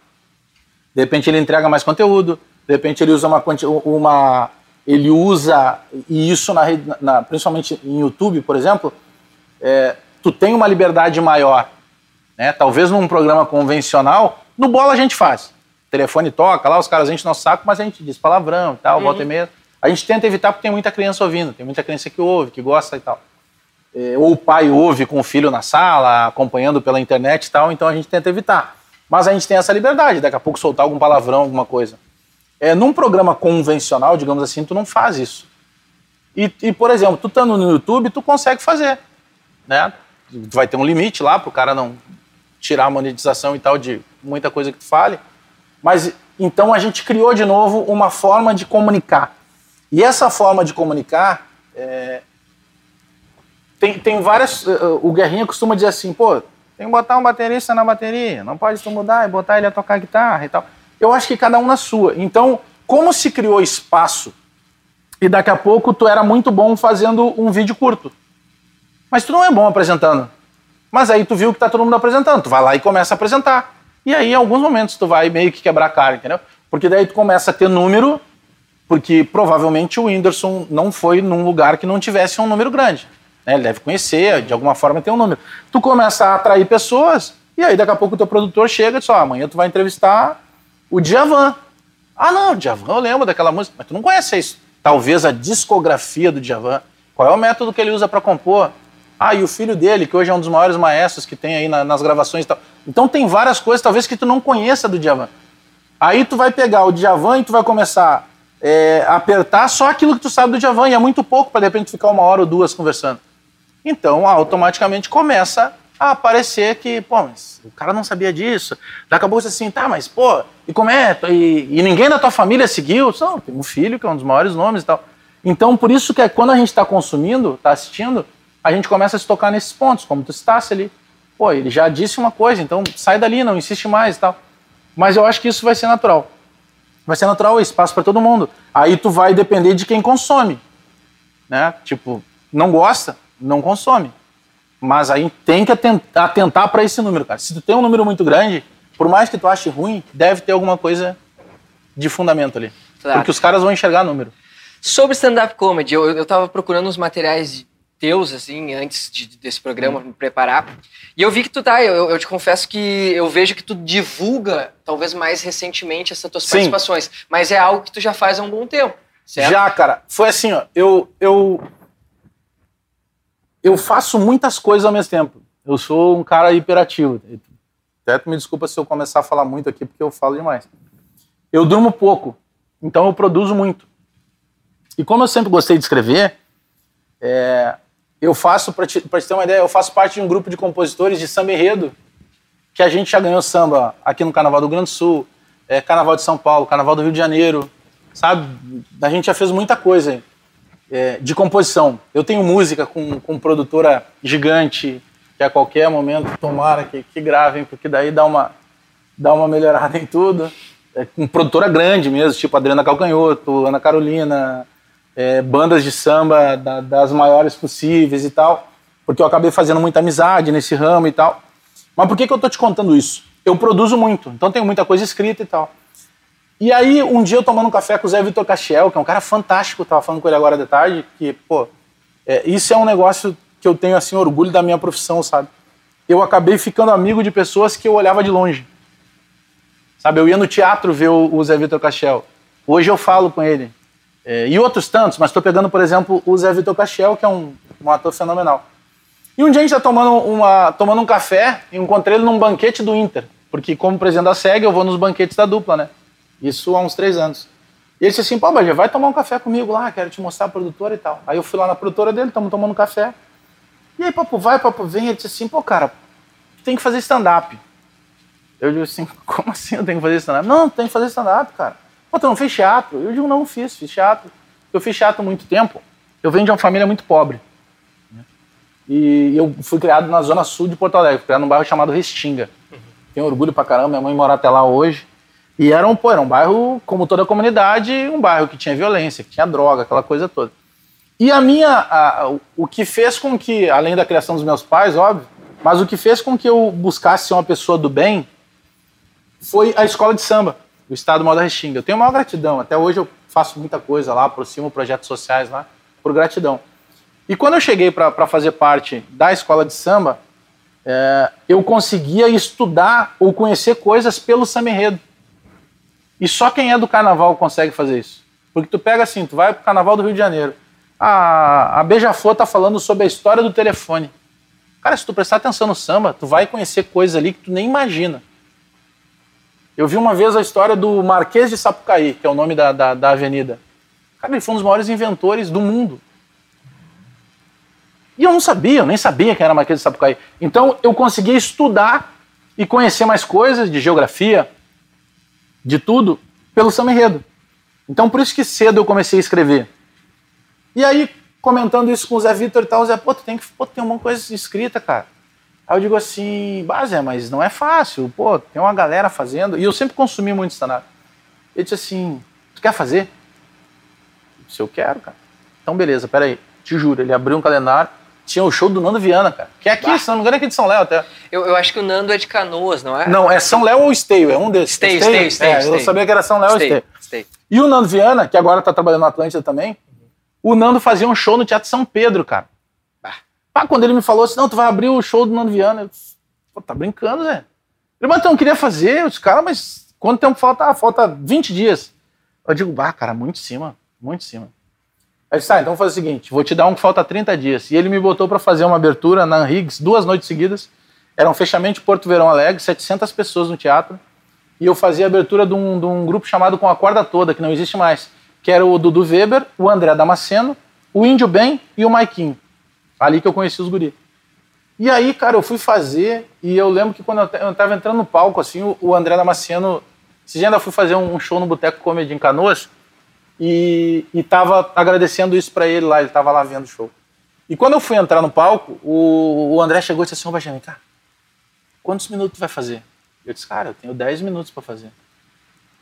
De repente ele entrega mais conteúdo, de repente ele usa uma, uma ele usa e isso na, na, principalmente em YouTube, por exemplo, é, tu tem uma liberdade maior. Né? Talvez num programa convencional, no bola a gente faz. O telefone toca, lá os caras enchem nosso saco, mas a gente diz palavrão e tal, uhum. volta e meia. A gente tenta evitar porque tem muita criança ouvindo, tem muita criança que ouve, que gosta e tal. É, ou o pai ouve com o filho na sala, acompanhando pela internet e tal, então a gente tenta evitar. Mas a gente tem essa liberdade, daqui a pouco soltar algum palavrão, alguma coisa. É, num programa convencional, digamos assim, tu não faz isso. E, e por exemplo, tu estando no YouTube, tu consegue fazer, né? Vai ter um limite lá para o cara não tirar a monetização e tal de muita coisa que tu fale. Mas então a gente criou de novo uma forma de comunicar. E essa forma de comunicar é, tem, tem várias. O Guerrinha costuma dizer assim, pô, tem que botar um baterista na bateria, não pode tu mudar e botar ele a tocar guitarra e tal. Eu acho que cada um na sua. Então, como se criou espaço e daqui a pouco tu era muito bom fazendo um vídeo curto. Mas tu não é bom apresentando. Mas aí tu viu que tá todo mundo apresentando, tu vai lá e começa a apresentar. E aí, em alguns momentos, tu vai meio que quebrar a cara, entendeu? Porque daí tu começa a ter número, porque provavelmente o Whindersson não foi num lugar que não tivesse um número grande. Né? Ele deve conhecer, de alguma forma tem um número. Tu começa a atrair pessoas, e aí daqui a pouco o teu produtor chega e diz, oh, amanhã tu vai entrevistar o Djavan. Ah, não, o Djavan eu lembro daquela música, mas tu não conhece isso. Talvez a discografia do Djavan. Qual é o método que ele usa para compor? Ah, e o filho dele, que hoje é um dos maiores maestros que tem aí na, nas gravações e tal. Então tem várias coisas, talvez, que tu não conheça do Djavan. Aí tu vai pegar o Djavan e tu vai começar é, a apertar só aquilo que tu sabe do Djavan, e é muito pouco para de repente ficar uma hora ou duas conversando. Então, automaticamente começa a aparecer que, pô, mas o cara não sabia disso. Daqui a pouco você assim, tá, mas, pô, e como é? E, e ninguém da tua família seguiu? Não, tem um filho que é um dos maiores nomes e tal. Então, por isso que é, quando a gente está consumindo, está assistindo, a gente começa a se tocar nesses pontos, como tu estás ali. Pô, ele já disse uma coisa, então sai dali, não insiste mais e tal. Mas eu acho que isso vai ser natural. Vai ser natural, espaço para todo mundo. Aí tu vai depender de quem consome. Né? Tipo, não gosta, não consome. Mas aí tem que atentar para esse número, cara. Se tu tem um número muito grande, por mais que tu ache ruim, deve ter alguma coisa de fundamento ali. Claro. Porque os caras vão enxergar número. Sobre stand-up comedy, eu, eu tava procurando uns materiais teus, assim, antes de, desse programa, me preparar. E eu vi que tu tá, eu, eu, te confesso que eu vejo que tu divulga, talvez mais recentemente, essas tuas Sim. participações. Mas é algo que tu já faz há um bom tempo, certo? Já, cara. Foi assim, ó, eu, eu, eu faço muitas coisas ao mesmo tempo. Eu sou um cara hiperativo. Até me desculpa se eu começar a falar muito aqui, porque eu falo demais. Eu durmo pouco, então eu produzo muito. E como eu sempre gostei de escrever, é, eu faço, para te, te ter uma ideia, eu faço parte de um grupo de compositores de samba enredo, que a gente já ganhou samba aqui no Carnaval do Grande Sul, é, Carnaval de São Paulo, Carnaval do Rio de Janeiro, sabe? A gente já fez muita coisa é, de composição. Eu tenho música com, com produtora gigante, que a qualquer momento, tomara que, que gravem, porque daí dá uma, dá uma melhorada em tudo. É, com produtora grande mesmo, tipo Adriana Calcanhoto, Ana Carolina, é, bandas de samba da, das maiores possíveis e tal, porque eu acabei fazendo muita amizade nesse ramo e tal. Mas por que, que eu tô te contando isso? Eu produzo muito, então tenho muita coisa escrita e tal. E aí, um dia eu tomando um café com o Zé Vitor Castiel, que é um cara fantástico, tava falando com ele agora de tarde, que, pô, é, isso é um negócio que eu tenho, assim, orgulho da minha profissão, sabe? Eu acabei ficando amigo de pessoas que eu olhava de longe. Sabe, eu ia no teatro ver o, o Zé Vitor Castiel. Hoje eu falo com ele. É, e outros tantos, mas estou pegando, por exemplo, o Zé Vitor Castiel, que é um, um ator fenomenal. E um dia a gente está tomando, uma, tomando um café e encontrei ele num banquete do Inter. Porque, como presidente da SEG, eu vou nos banquetes da dupla, né? Isso há uns três anos. E ele disse assim: pô, Bajé, vai tomar um café comigo lá, quero te mostrar a produtora e tal. Aí eu fui lá na produtora dele, estamos tomando café. E aí, papo vai, papo vem. Ele disse assim: pô, cara, tem que fazer stand-up. Eu digo assim: como assim eu tenho que fazer stand-up? Não, tem que fazer stand-up, cara. Pô, tu não fez teatro? Eu digo, não, fiz, fiz teatro. Eu fiz teatro há muito tempo. Eu venho de uma família muito pobre. Né? E eu fui criado na zona sul de Porto Alegre, criado num bairro chamado Restinga. Tenho orgulho pra caramba, minha mãe mora até lá hoje. E era um, pô, era um bairro, como toda a comunidade, um bairro que tinha violência, que tinha droga, aquela coisa toda. E a minha, a, o que fez com que, além da criação dos meus pais, óbvio, mas o que fez com que eu buscasse ser uma pessoa do bem foi a escola de samba o Estado Moda Restinga. Eu tenho maior gratidão. Até hoje eu faço muita coisa lá, aproximo projetos sociais lá, por gratidão. E quando eu cheguei para fazer parte da escola de samba, é, eu conseguia estudar ou conhecer coisas pelo samba. E só quem é do carnaval consegue fazer isso. Porque tu pega assim, tu vai pro carnaval do Rio de Janeiro. A, a Beija-Flor tá falando sobre a história do telefone. Cara, se tu prestar atenção no samba, tu vai conhecer coisas ali que tu nem imagina. Eu vi uma vez a história do Marquês de Sapucaí, que é o nome da, da, da avenida. Cara, ele foi um dos maiores inventores do mundo. E eu não sabia, eu nem sabia quem era Marquês de Sapucaí. Então eu consegui estudar e conhecer mais coisas de geografia, de tudo, pelo samba enredo. Então por isso que cedo eu comecei a escrever. E aí, comentando isso com o Zé Vitor e tal, o Zé, pô, tu tem que pô, tem uma coisa escrita, cara. Aí eu digo assim, Zé, mas não é fácil, pô, tem uma galera fazendo. E eu sempre consumi muito stand-up. Ele disse assim, tu quer fazer? Eu disse, eu quero, cara. Então beleza, peraí, te juro, ele abriu um calendário, tinha o show do Nando Viana, cara. Que é aqui, bah. se não me engano, é aqui de São Léo até. Eu, eu acho que o Nando é de Canoas, não é? Não, é São Léo ou Esteio, é um desses. Esteio, Esteio, Esteio. É, eu sabia que era São Léo ou Esteio. Esteio. E o Nando Viana, que agora tá trabalhando na Atlântida também, o Nando fazia um show no Teatro São Pedro, cara. Bah. quando ele me falou assim, não, tu vai abrir o show do Nando Viana, eu disse, pô, tá brincando, Zé. Ele, mas então, queria fazer, eu disse, cara, mas quanto tempo falta? Ah, falta 20 dias. Eu digo, bah, cara, muito em cima, muito em cima. Aí disse, tá, então faz o seguinte, vou te dar um que falta 30 dias. E ele me botou para fazer uma abertura na Higgs, duas noites seguidas. Era um fechamento de Porto Verão Alegre, 700 pessoas no teatro. E eu fazia a abertura de um, de um grupo chamado Com a Corda Toda, que não existe mais. Que era o Dudu Weber, o André Damasceno, o Índio Bem e o Maiquinho. Ali que eu conheci os guris. E aí, cara, eu fui fazer e eu lembro que quando eu estava entrando no palco, assim, o, o André Damasceno... Esse dia ainda fui fazer um show no Boteco Comedy em Canoas e, e tava agradecendo isso para ele lá, ele tava lá vendo o show. E quando eu fui entrar no palco, o, o André chegou e disse assim, ô Benjamin, cara, quantos minutos tu vai fazer? Eu disse, cara, eu tenho 10 minutos para fazer.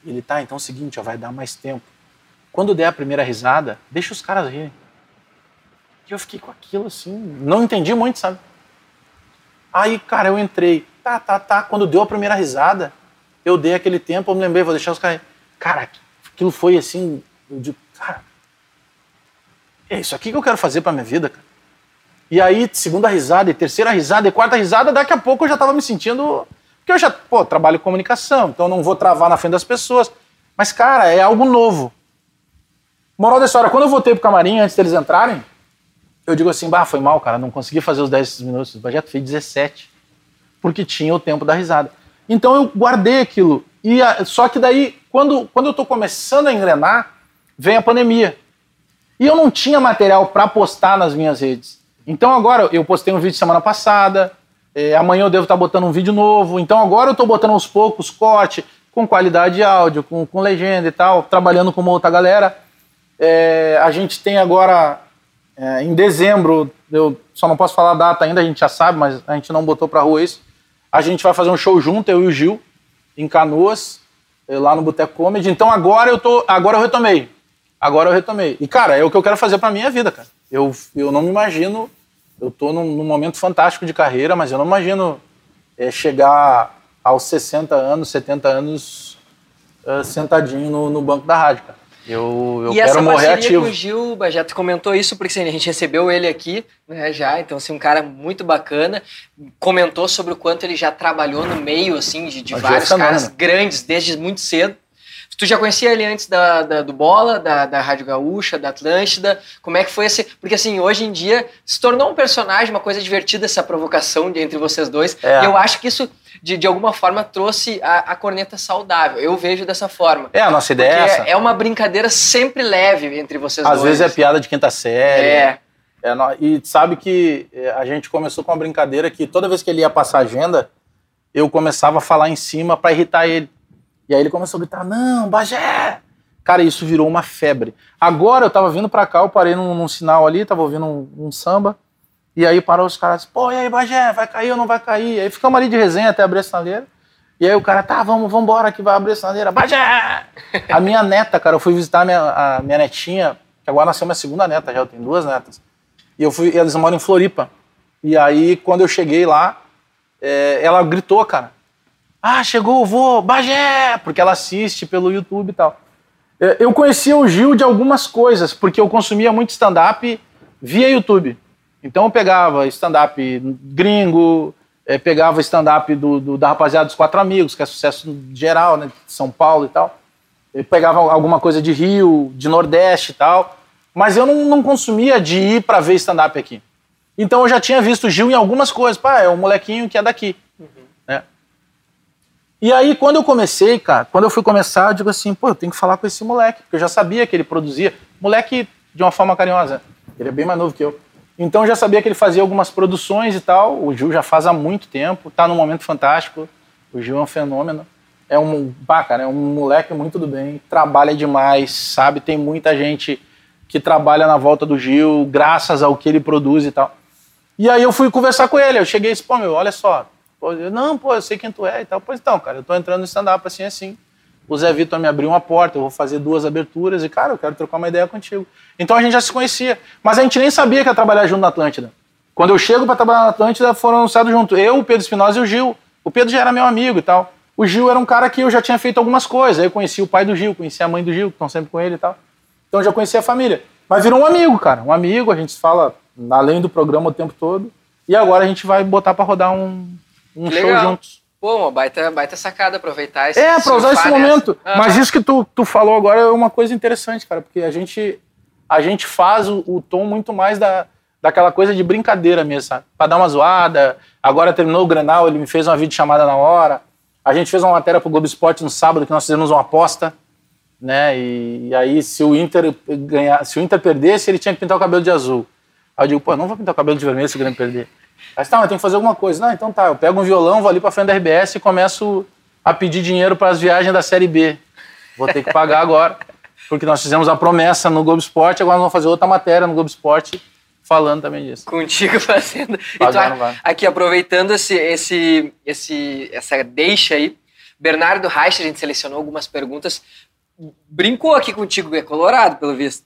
Ele, tá, então é o seguinte, ó, vai dar mais tempo. Quando der a primeira risada, deixa os caras rirem. Eu fiquei com aquilo assim, não entendi muito, sabe? Aí, cara, eu entrei, tá, tá, tá. Quando deu a primeira risada, eu dei aquele tempo, eu me lembrei, vou deixar os caras. Cara, aquilo foi assim, eu digo, cara, é isso aqui que eu quero fazer para minha vida, cara. E aí, segunda risada, e terceira risada, e quarta risada, daqui a pouco eu já estava me sentindo. Porque eu já, pô, trabalho em comunicação, então não vou travar na frente das pessoas. Mas, cara, é algo novo. Moral da história, quando eu voltei pro camarim, antes deles entrarem, eu digo assim, bah, foi mal, cara, não consegui fazer os 10 minutos. O projeto fez 17. Porque tinha o tempo da risada. Então eu guardei aquilo. E a, só que daí, quando, quando eu tô começando a engrenar, vem a pandemia. E eu não tinha material para postar nas minhas redes. Então agora eu postei um vídeo semana passada, é, amanhã eu devo estar tá botando um vídeo novo. Então agora eu estou botando aos poucos corte, com qualidade de áudio, com, com legenda e tal, trabalhando com uma outra galera. É, a gente tem agora, é, em dezembro, eu só não posso falar a data ainda, a gente já sabe, mas a gente não botou para rua isso. A gente vai fazer um show junto, eu e o Gil, em Canoas, é, lá no Boteco Comedy. Então agora eu tô, agora eu retomei. Agora eu retomei. E, cara, é o que eu quero fazer pra minha vida, cara. Eu, eu não me imagino. Eu tô num, num momento fantástico de carreira, mas eu não imagino é, chegar aos 60 anos, 70 anos, uh, sentadinho no, no, banco da rádio, cara. Eu, eu e quero morrer ativo. E essa com o Gil, já tu comentou isso, porque assim, a gente recebeu ele aqui, né, já, então assim, um cara muito bacana, comentou sobre o quanto ele já trabalhou no meio, assim, de, de vários caras grandes, desde muito cedo, Tu já conhecia ele antes da, da do Bola, da, da Rádio Gaúcha, da Atlântida? Como é que foi esse. Porque assim, hoje em dia se tornou um personagem, uma coisa divertida essa provocação de, entre vocês dois. É. E eu acho que isso, de, de alguma forma, trouxe a, a corneta saudável. Eu vejo dessa forma. É, a nossa ideia é essa. É uma brincadeira sempre leve entre vocês Às dois. Às vezes é piada de quinta série. É. é. E sabe que é, a gente começou com uma brincadeira que toda vez que ele ia passar agenda, eu começava a falar em cima para irritar ele. E aí ele começou a gritar: Não, Bagé! Cara, isso virou uma febre. Agora eu tava vindo pra cá, eu parei num, num sinal ali, tava ouvindo um, um, samba. E aí parou os caras, pô, e aí, Bagé, vai cair ou não vai cair? Aí ficamos ali de resenha até abrir a sinaleira. E aí o cara, tá, vamos, vamos embora que vai abrir a sinaleira. Bagé! a minha neta, cara, eu fui visitar a minha, a minha netinha, que agora nasceu minha segunda neta já, eu tenho duas netas. E eu fui, eles moram em Floripa. E aí, quando eu cheguei lá, é, ela gritou, cara. Ah, chegou o vô, Bagé! Porque ela assiste pelo YouTube e tal. É, eu conhecia o Gil de algumas coisas, porque eu consumia muito stand-up via YouTube. Então eu pegava stand-up gringo, é, pegava stand-up do, do, da rapaziada dos Quatro Amigos, que é sucesso geral, né, de São Paulo e tal. Eu pegava alguma coisa de Rio, de Nordeste e tal. Mas eu não, não consumia de ir para ver stand-up aqui. Então eu já tinha visto o Gil em algumas coisas. Pá, é um molequinho que é daqui. E aí, quando eu comecei, cara, quando eu fui começar, eu digo assim, pô, eu tenho que falar com esse moleque, porque eu já sabia que ele produzia. Moleque de uma forma carinhosa. Ele é bem mais novo que eu. Então já sabia que ele fazia algumas produções e tal. O Gil já faz há muito tempo, tá num momento fantástico. O Gil é um fenômeno. É um, pá, cara, é um moleque muito do bem, trabalha demais, sabe? Tem muita gente que trabalha na volta do Gil, graças ao que ele produz e tal. E aí eu fui conversar com ele, eu cheguei e disse, pô, meu, olha só, Pô, eu, não, pô, eu sei quem tu é e tal. Pois então, cara, eu tô entrando no stand-up assim, assim. O Zé Vitor me abriu uma porta, eu vou fazer duas aberturas e, cara, eu quero trocar uma ideia contigo. Então a gente já se conhecia. Mas a gente nem sabia que ia trabalhar junto na Atlântida. Quando eu chego para trabalhar na Atlântida, foram anunciados junto. Eu, o Pedro Espinosa e o Gil. O Pedro já era meu amigo e tal. O Gil era um cara que eu já tinha feito algumas coisas. Aí eu conheci o pai do Gil, conheci a mãe do Gil, que estão sempre com ele e tal. Então eu já conhecia a família. Mas virou um amigo, cara. Um amigo, a gente fala além do programa o tempo todo. E agora a gente vai botar para rodar um, um show juntos. Pô, uma baita, baita sacada aproveitar esse É, pra usar esse momento. Mas isso que tu, tu falou agora é uma coisa interessante, cara, porque a gente, a gente faz o, o tom muito mais da, daquela coisa de brincadeira mesmo, sabe? Pra dar uma zoada. Agora terminou o Grenal, ele me fez uma videochamada na hora. A gente fez uma matéria pro Globo Esporte no sábado que nós fizemos uma aposta, né? E, e, aí, se o Inter ganhar, se o Inter perdesse, ele tinha que pintar o cabelo de azul. Aí eu digo, pô, não vou pintar o cabelo de vermelho se o Grêmio perder. Mas tá, mas tem que fazer alguma coisa. Não, então tá, eu pego um violão, vou ali pra frente da RBS e começo a pedir dinheiro para as viagens da Série B. Vou ter que pagar agora, porque nós fizemos a promessa no Globo Esporte, agora nós vamos fazer outra matéria no Globo Esporte falando também disso. Contigo fazendo. Pagando, então, aqui, aproveitando esse, esse, esse, essa deixa aí, Bernardo Reich, a gente selecionou algumas perguntas, brincou aqui contigo, é colorado, pelo visto.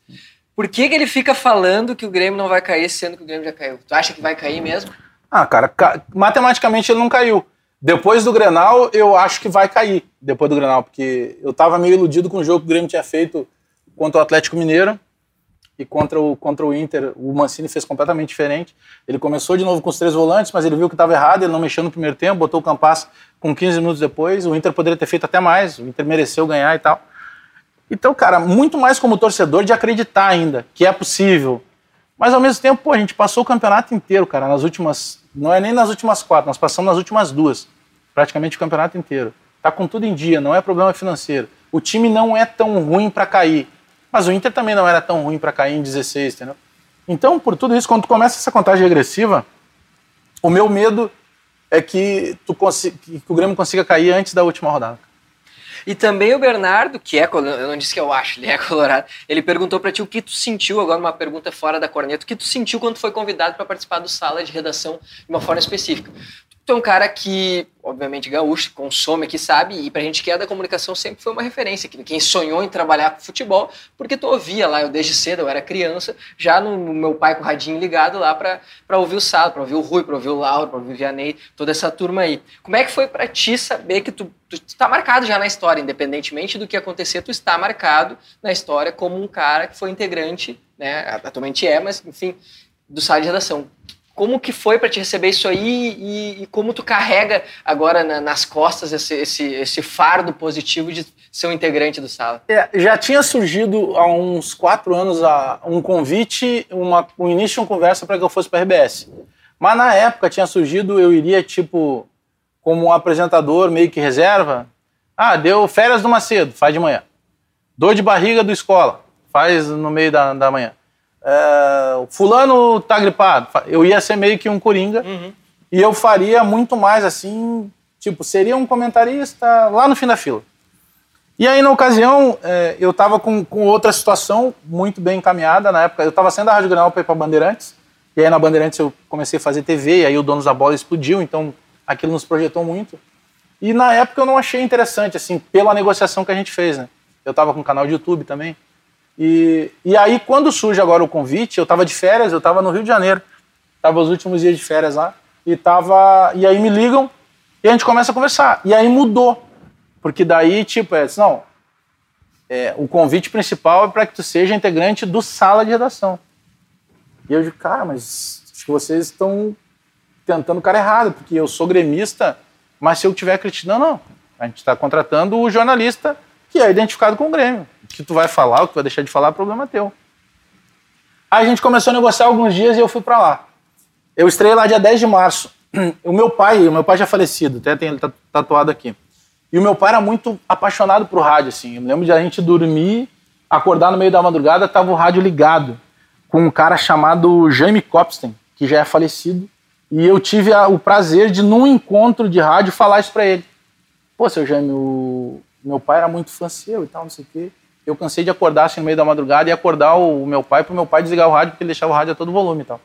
Por que, que ele fica falando que o Grêmio não vai cair, sendo que o Grêmio já caiu? Tu acha que vai cair mesmo? Ah, cara, ca... matematicamente ele não caiu. Depois do Grenal, eu acho que vai cair. Depois do Grenal, porque eu tava meio iludido com o jogo que o Grêmio tinha feito contra o Atlético Mineiro e contra o, contra o Inter. O Mancini fez completamente diferente. Ele começou de novo com os três volantes, mas ele viu que estava errado, ele não mexeu no primeiro tempo, botou o Campas com 15 minutos depois. O Inter poderia ter feito até mais, o Inter mereceu ganhar e tal. Então, cara, muito mais como torcedor de acreditar ainda que é possível. Mas ao mesmo tempo, pô, a gente passou o campeonato inteiro, cara, nas últimas. Não é nem nas últimas quatro, nós passamos nas últimas duas. Praticamente o campeonato inteiro. Tá com tudo em dia, não é problema financeiro. O time não é tão ruim para cair. Mas o Inter também não era tão ruim para cair em 16, entendeu? Então, por tudo isso, quando tu começa essa contagem regressiva, o meu medo é que, tu que o Grêmio consiga cair antes da última rodada. E também o Bernardo, que é, eu não disse que eu acho, ele é colorado, ele perguntou para ti o que tu sentiu, agora uma pergunta fora da corneta, o que tu sentiu quando foi convidado para participar do sala de redação de uma forma específica. Tu é um cara que, obviamente, gaúcho, consome aqui, sabe, e pra gente que é da comunicação sempre foi uma referência. Quem sonhou em trabalhar com futebol, porque tu ouvia lá, eu desde cedo, eu era criança, já no, meu pai com o radinho ligado lá pra, pra ouvir o Sala, pra ouvir o Rui, pra ouvir o Lauro, pra ouvir o Vianney, toda essa turma aí. Como é que foi para ti saber que tu, tu, tu tá marcado já na história, independentemente do que acontecer, tu está marcado na história como um cara que foi integrante, né, atualmente é, mas enfim, do sala de redação como que foi para te receber isso aí e, e como tu carrega agora na, nas costas esse, esse, esse, fardo positivo de ser um integrante do Sala? É, já tinha surgido há uns quatro anos um convite, uma, um início de uma conversa para que eu fosse para a RBS. Mas na época tinha surgido, eu iria tipo como um apresentador meio que reserva. Ah, deu férias do Macedo, faz de manhã. Dor de barriga do escola, faz no meio da, da manhã é, fulano tá gripado. Eu ia ser meio que um coringa uhum. e eu faria muito mais assim, tipo, seria um comentarista lá no fim da fila. E aí, na ocasião, é, eu estava com, com outra situação muito bem encaminhada na época. Eu estava saindo da Rádio Granal para ir para Bandeirantes. E aí, na Bandeirantes, eu comecei a fazer TV. E aí, o Donos da Bola explodiu. Então, aquilo nos projetou muito. E na época, eu não achei interessante, assim, pela negociação que a gente fez, né? Eu estava com um canal de YouTube também. E, e aí, quando surge agora o convite, eu estava de férias, eu estava no Rio de Janeiro, estava os últimos dias de férias lá, e, tava, e aí me ligam e a gente começa a conversar. E aí mudou, porque daí, tipo, é assim, não, é, o convite principal é para que tu seja integrante do sala de redação. E eu digo, cara, mas acho que vocês estão tentando o cara errado, porque eu sou gremista, mas se eu tiver criticando, não, não. A gente está contratando o jornalista que é identificado com o Grêmio. O que tu vai falar, o que tu vai deixar de falar, é problema teu. Aí a gente começou a negociar alguns dias e eu fui para lá. Eu estreiei lá dia 10 de março. O meu pai, o meu pai já falecido, até tem ele tatuado aqui. E E o meu pai era muito apaixonado por rádio, assim. Eu me lembro de a gente dormir, acordar no meio da madrugada, tava o rádio ligado com um cara chamado Jaime Copstein, que já é falecido. E eu tive a, o prazer de, num encontro de rádio, falar isso para ele. Pô, seu Jaime, o meu pai era muito fã seu e tal, não sei o quê. Eu cansei de acordar assim no meio da madrugada e acordar o meu pai pro meu pai desligar o rádio, porque ele deixava o rádio a todo volume e tal.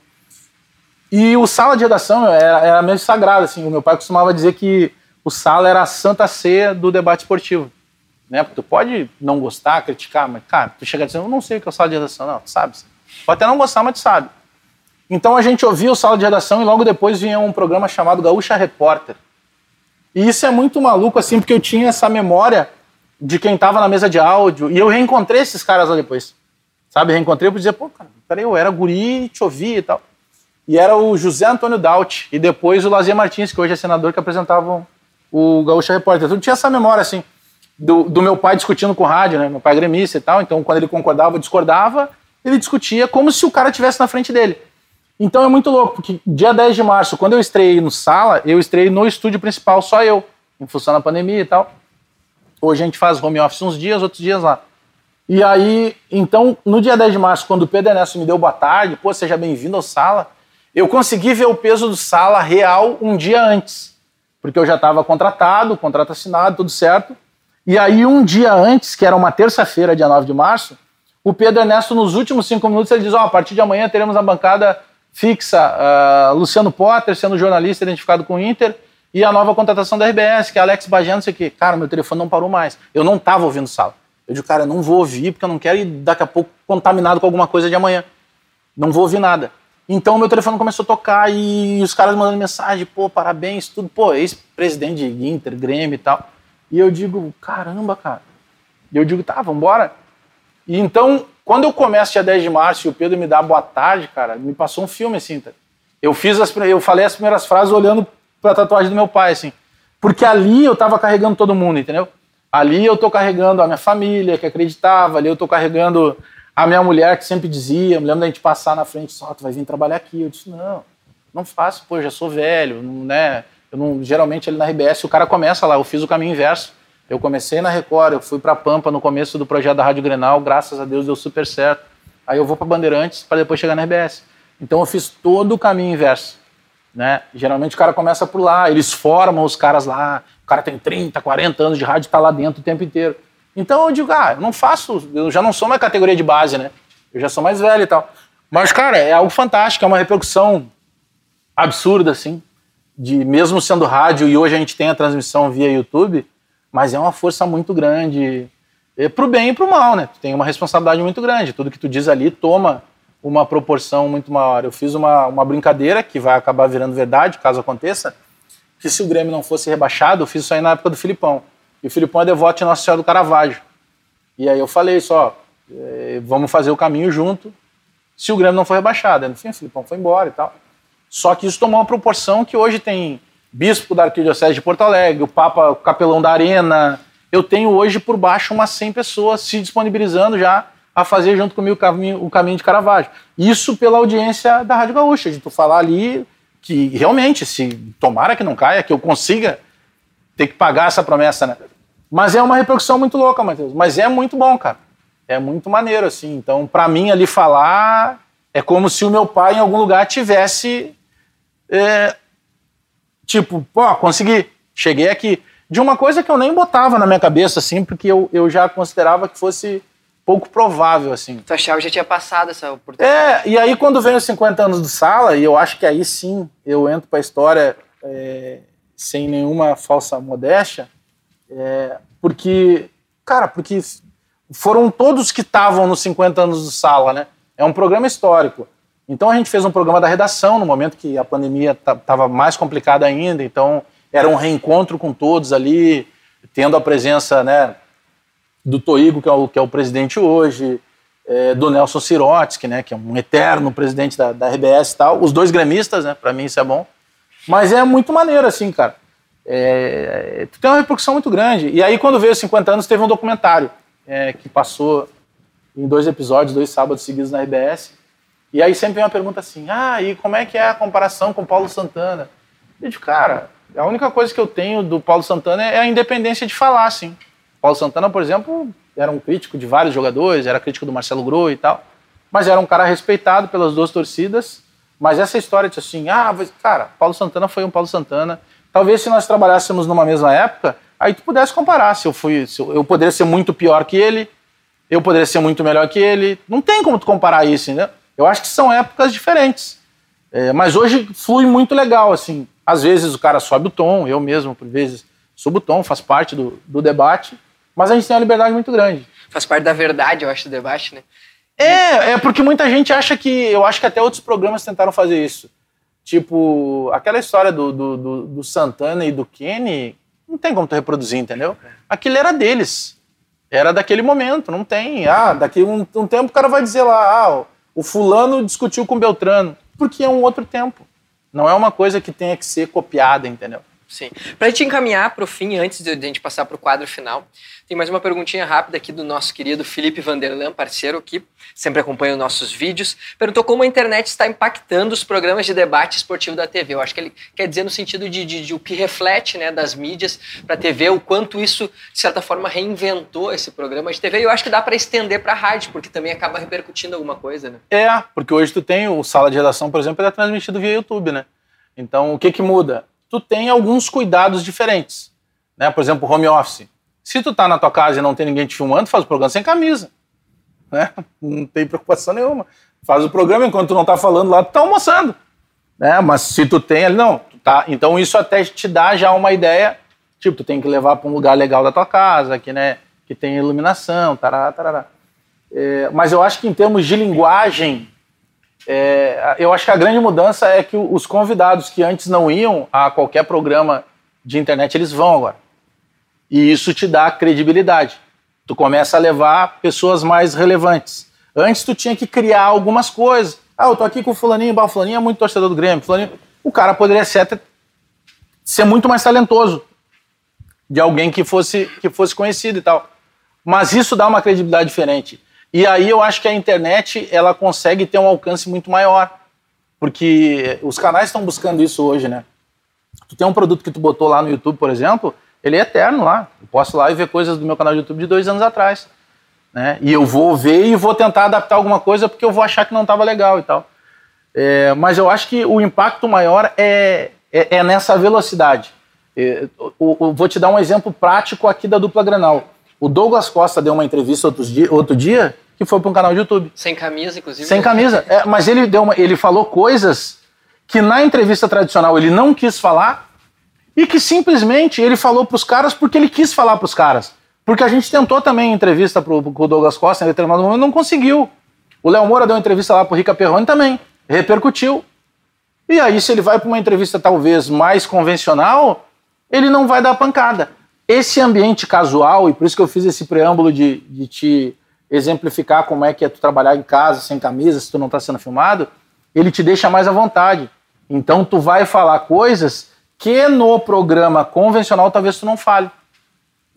E o sala de redação era, era meio sagrado, assim. O meu pai costumava dizer que o sala era a santa ceia do debate esportivo. Né? Porque tu pode não gostar, criticar, mas, cara, tu chega dizendo, eu não sei o que é o sala de redação, não, tu sabe. Pode até não gostar, mas tu sabe. Então a gente ouvia o sala de redação e logo depois vinha um programa chamado Gaúcha Repórter. E isso é muito maluco, assim, porque eu tinha essa memória de quem estava na mesa de áudio e eu reencontrei esses caras lá depois. Sabe, reencontrei e dizer, pô, cara, peraí, eu era guri, te ouvi e tal. E era o José Antônio Daut e depois o Lazier Martins, que hoje é senador, que apresentavam o Gaúcha Repórter. Então tinha essa memória, assim, do, do meu pai discutindo com o rádio, né? Meu pai é gremista e tal, então quando ele concordava ou discordava, ele discutia como se o cara estivesse na frente dele. Então é muito louco, porque dia 10 de março, quando eu estreiei no Sala, eu estreiei no estúdio principal, só eu, em função da pandemia e tal. Hoje a gente faz home office uns dias, outros dias lá. E aí, então, no dia 10 de março, quando o Pedro Ernesto me deu boa tarde, pô, seja bem-vindo ao Sala, eu consegui ver o peso do Sala real um dia antes. Porque eu já estava contratado, contrato assinado, tudo certo. E aí, um dia antes, que era uma terça-feira, dia 9 de março, o Pedro Ernesto, nos últimos cinco minutos, ele diz: Ó, oh, a partir de amanhã teremos a bancada fixa uh, Luciano Potter sendo jornalista identificado com o Inter e a nova contratação da RBS, que é Alex Bagé, não sei o quê. Cara, meu telefone não parou mais. Eu não estava ouvindo sala. Eu digo, cara, não vou ouvir porque eu não quero ir daqui a pouco contaminado com alguma coisa de amanhã. Não vou ouvir nada. Então meu telefone começou a tocar e os caras mandando mensagem, pô, parabéns, tudo, pô, ex-presidente de Inter, Grêmio e tal. E eu digo, caramba, cara. E eu digo, tá, vambora. E então quando eu começo dia 10 de março e o Pedro me dá boa tarde, cara, me passou um filme assim, tá? Eu fiz as, eu falei as primeiras frases olhando para a tatuagem do meu pai, assim. Porque ali eu tava carregando todo mundo, entendeu? Ali eu tô carregando a minha família que acreditava, ali eu tô carregando a minha mulher que sempre dizia, me lembro da gente passar na frente, só tu vai vir trabalhar aqui. Eu disse: "Não, não faço, pô, eu já sou velho, não, né? Eu não, geralmente ali na RBS o cara começa lá, eu fiz o caminho inverso. Eu comecei na Record, eu fui para Pampa no começo do projeto da Rádio Grenal, graças a Deus deu super certo. Aí eu vou para Bandeirantes para depois chegar na RBS. Então eu fiz todo o caminho inverso. Né? Geralmente o cara começa por lá, eles formam os caras lá, o cara tem 30, 40 anos de rádio e está lá dentro o tempo inteiro. Então eu digo, ah, eu não faço, eu já não sou mais categoria de base, né? Eu já sou mais velho e tal. Mas, cara, é algo fantástico, é uma repercussão absurda, assim, de mesmo sendo rádio e hoje a gente tem a transmissão via YouTube, mas é uma força muito grande é para o bem e para o mal, né? Tu tem uma responsabilidade muito grande. Tudo que tu diz ali toma uma proporção muito maior. Eu fiz uma, uma brincadeira que vai acabar virando verdade, caso aconteça, que se o Grêmio não fosse rebaixado, eu fiz isso aí na época do Filipão. E o Filipão é devoto de Nossa Senhora do Caravaggio. E aí eu falei só, é, vamos fazer o caminho junto, se o Grêmio não for rebaixado. No fim, o Filipão foi embora e tal. Só que isso tomou uma proporção que hoje tem bispo da Arquidiocese de Porto Alegre, o Papa o Capelão da Arena. Eu tenho hoje por baixo umas 100 pessoas se disponibilizando já a fazer junto comigo o caminho, o caminho de Caravaggio. Isso pela audiência da Rádio Gaúcha, de tu falar ali que realmente, se tomara que não caia, que eu consiga ter que pagar essa promessa, né? Mas é uma repercussão muito louca, Matheus. Mas é muito bom, cara. É muito maneiro, assim. Então, para mim, ali falar é como se o meu pai em algum lugar tivesse é, Tipo, pô, consegui, cheguei aqui. De uma coisa que eu nem botava na minha cabeça, assim, porque eu, eu já considerava que fosse pouco provável, assim. Tu achava que já tinha passado essa oportunidade? É, e aí quando vem os 50 anos do Sala, e eu acho que aí sim eu entro pra história é, sem nenhuma falsa modéstia, é, porque, cara, porque foram todos que estavam nos 50 anos do Sala, né? É um programa histórico. Então a gente fez um programa da redação no momento que a pandemia estava mais complicada ainda, então era um reencontro com todos ali, tendo a presença né, do Toigo, que é o, que é o presidente hoje, é, do Nelson Sirotsky, né, que é um eterno presidente da, da RBS e tal, os dois gremistas, né, para mim isso é bom, mas é muito maneiro assim, cara. É, tem uma repercussão muito grande. E aí quando veio os 50 anos teve um documentário é, que passou em dois episódios, dois sábados seguidos na RBS, e aí sempre vem uma pergunta assim: ah, e como é que é a comparação com Paulo Santana? Eu digo, cara, A única coisa que eu tenho do Paulo Santana é a independência de falar, assim. Paulo Santana, por exemplo, era um crítico de vários jogadores, era crítico do Marcelo Groi e tal, mas era um cara respeitado pelas duas torcidas. Mas essa história de assim, ah, cara, Paulo Santana foi um Paulo Santana. Talvez se nós trabalhássemos numa mesma época, aí tu pudesse comparar. Se eu fui, se eu, eu poderia ser muito pior que ele, eu poderia ser muito melhor que ele. Não tem como tu comparar isso, entendeu? Eu acho que são épocas diferentes. É, mas hoje flui muito legal, assim. Às vezes o cara sobe o tom, eu mesmo, por vezes, subo o tom, faz parte do, do debate, mas a gente tem uma liberdade muito grande. Faz parte da verdade, eu acho, do debate, né? É, é porque muita gente acha que. Eu acho que até outros programas tentaram fazer isso. Tipo, aquela história do, do, do, do Santana e do Kenny, não tem como tu reproduzir, entendeu? Aquilo era deles. Era daquele momento, não tem. Ah, daqui um, um tempo o cara vai dizer lá, ah, o fulano discutiu com o Beltrano porque é um outro tempo. Não é uma coisa que tenha que ser copiada, entendeu? Sim. Para gente encaminhar para o fim, antes de a gente passar para o quadro final, tem mais uma perguntinha rápida aqui do nosso querido Felipe Vanderlan, parceiro aqui, sempre acompanha os nossos vídeos. Perguntou como a internet está impactando os programas de debate esportivo da TV. Eu acho que ele quer dizer no sentido de, de, de o que reflete né, das mídias para a TV, o quanto isso, de certa forma, reinventou esse programa de TV. E eu acho que dá para estender para a rádio, porque também acaba repercutindo alguma coisa, né? É, porque hoje tu tem o Sala de Redação, por exemplo, ele é transmitido via YouTube, né? Então, o que que muda? Tu tem alguns cuidados diferentes. Né? Por exemplo, home office. Se tu tá na tua casa e não tem ninguém te filmando, faz o programa sem camisa. Né? Não tem preocupação nenhuma. Faz o programa enquanto tu não tá falando lá, tu tá almoçando. Né? Mas se tu tem ali, não, tá. Então isso até te dá já uma ideia. Tipo, tu tem que levar para um lugar legal da tua casa, que, né, que tem iluminação, tarará, tarará. É, mas eu acho que em termos de linguagem, é, eu acho que a grande mudança é que os convidados que antes não iam a qualquer programa de internet, eles vão agora. E isso te dá credibilidade. Tu começa a levar pessoas mais relevantes. Antes tu tinha que criar algumas coisas. Ah, eu tô aqui com o fulaninho, o fulaninho é muito torcedor do Grêmio. Fulaninho... O cara poderia ser, até, ser muito mais talentoso de alguém que fosse, que fosse conhecido e tal. Mas isso dá uma credibilidade diferente. E aí eu acho que a internet ela consegue ter um alcance muito maior, porque os canais estão buscando isso hoje, né? Tu tem um produto que tu botou lá no YouTube, por exemplo, ele é eterno lá. Eu posso ir lá e ver coisas do meu canal de YouTube de dois anos atrás. Né? E eu vou ver e vou tentar adaptar alguma coisa porque eu vou achar que não estava legal e tal. É, mas eu acho que o impacto maior é, é, é nessa velocidade. É, eu, eu, vou te dar um exemplo prático aqui da dupla Granal. O Douglas Costa deu uma entrevista outro dia, outro dia que foi para um canal de YouTube. Sem camisa, inclusive. Sem camisa. É, mas ele, deu uma, ele falou coisas que na entrevista tradicional ele não quis falar e que simplesmente ele falou para os caras porque ele quis falar para os caras. Porque a gente tentou também entrevista para o Douglas Costa em determinado momento não conseguiu. O Léo Moura deu uma entrevista lá para o Rica Perrone também. Repercutiu. E aí, se ele vai para uma entrevista talvez mais convencional, ele não vai dar pancada. Esse ambiente casual, e por isso que eu fiz esse preâmbulo de, de te exemplificar como é que é tu trabalhar em casa sem camisa, se tu não está sendo filmado, ele te deixa mais à vontade. Então tu vai falar coisas que no programa convencional talvez tu não fale.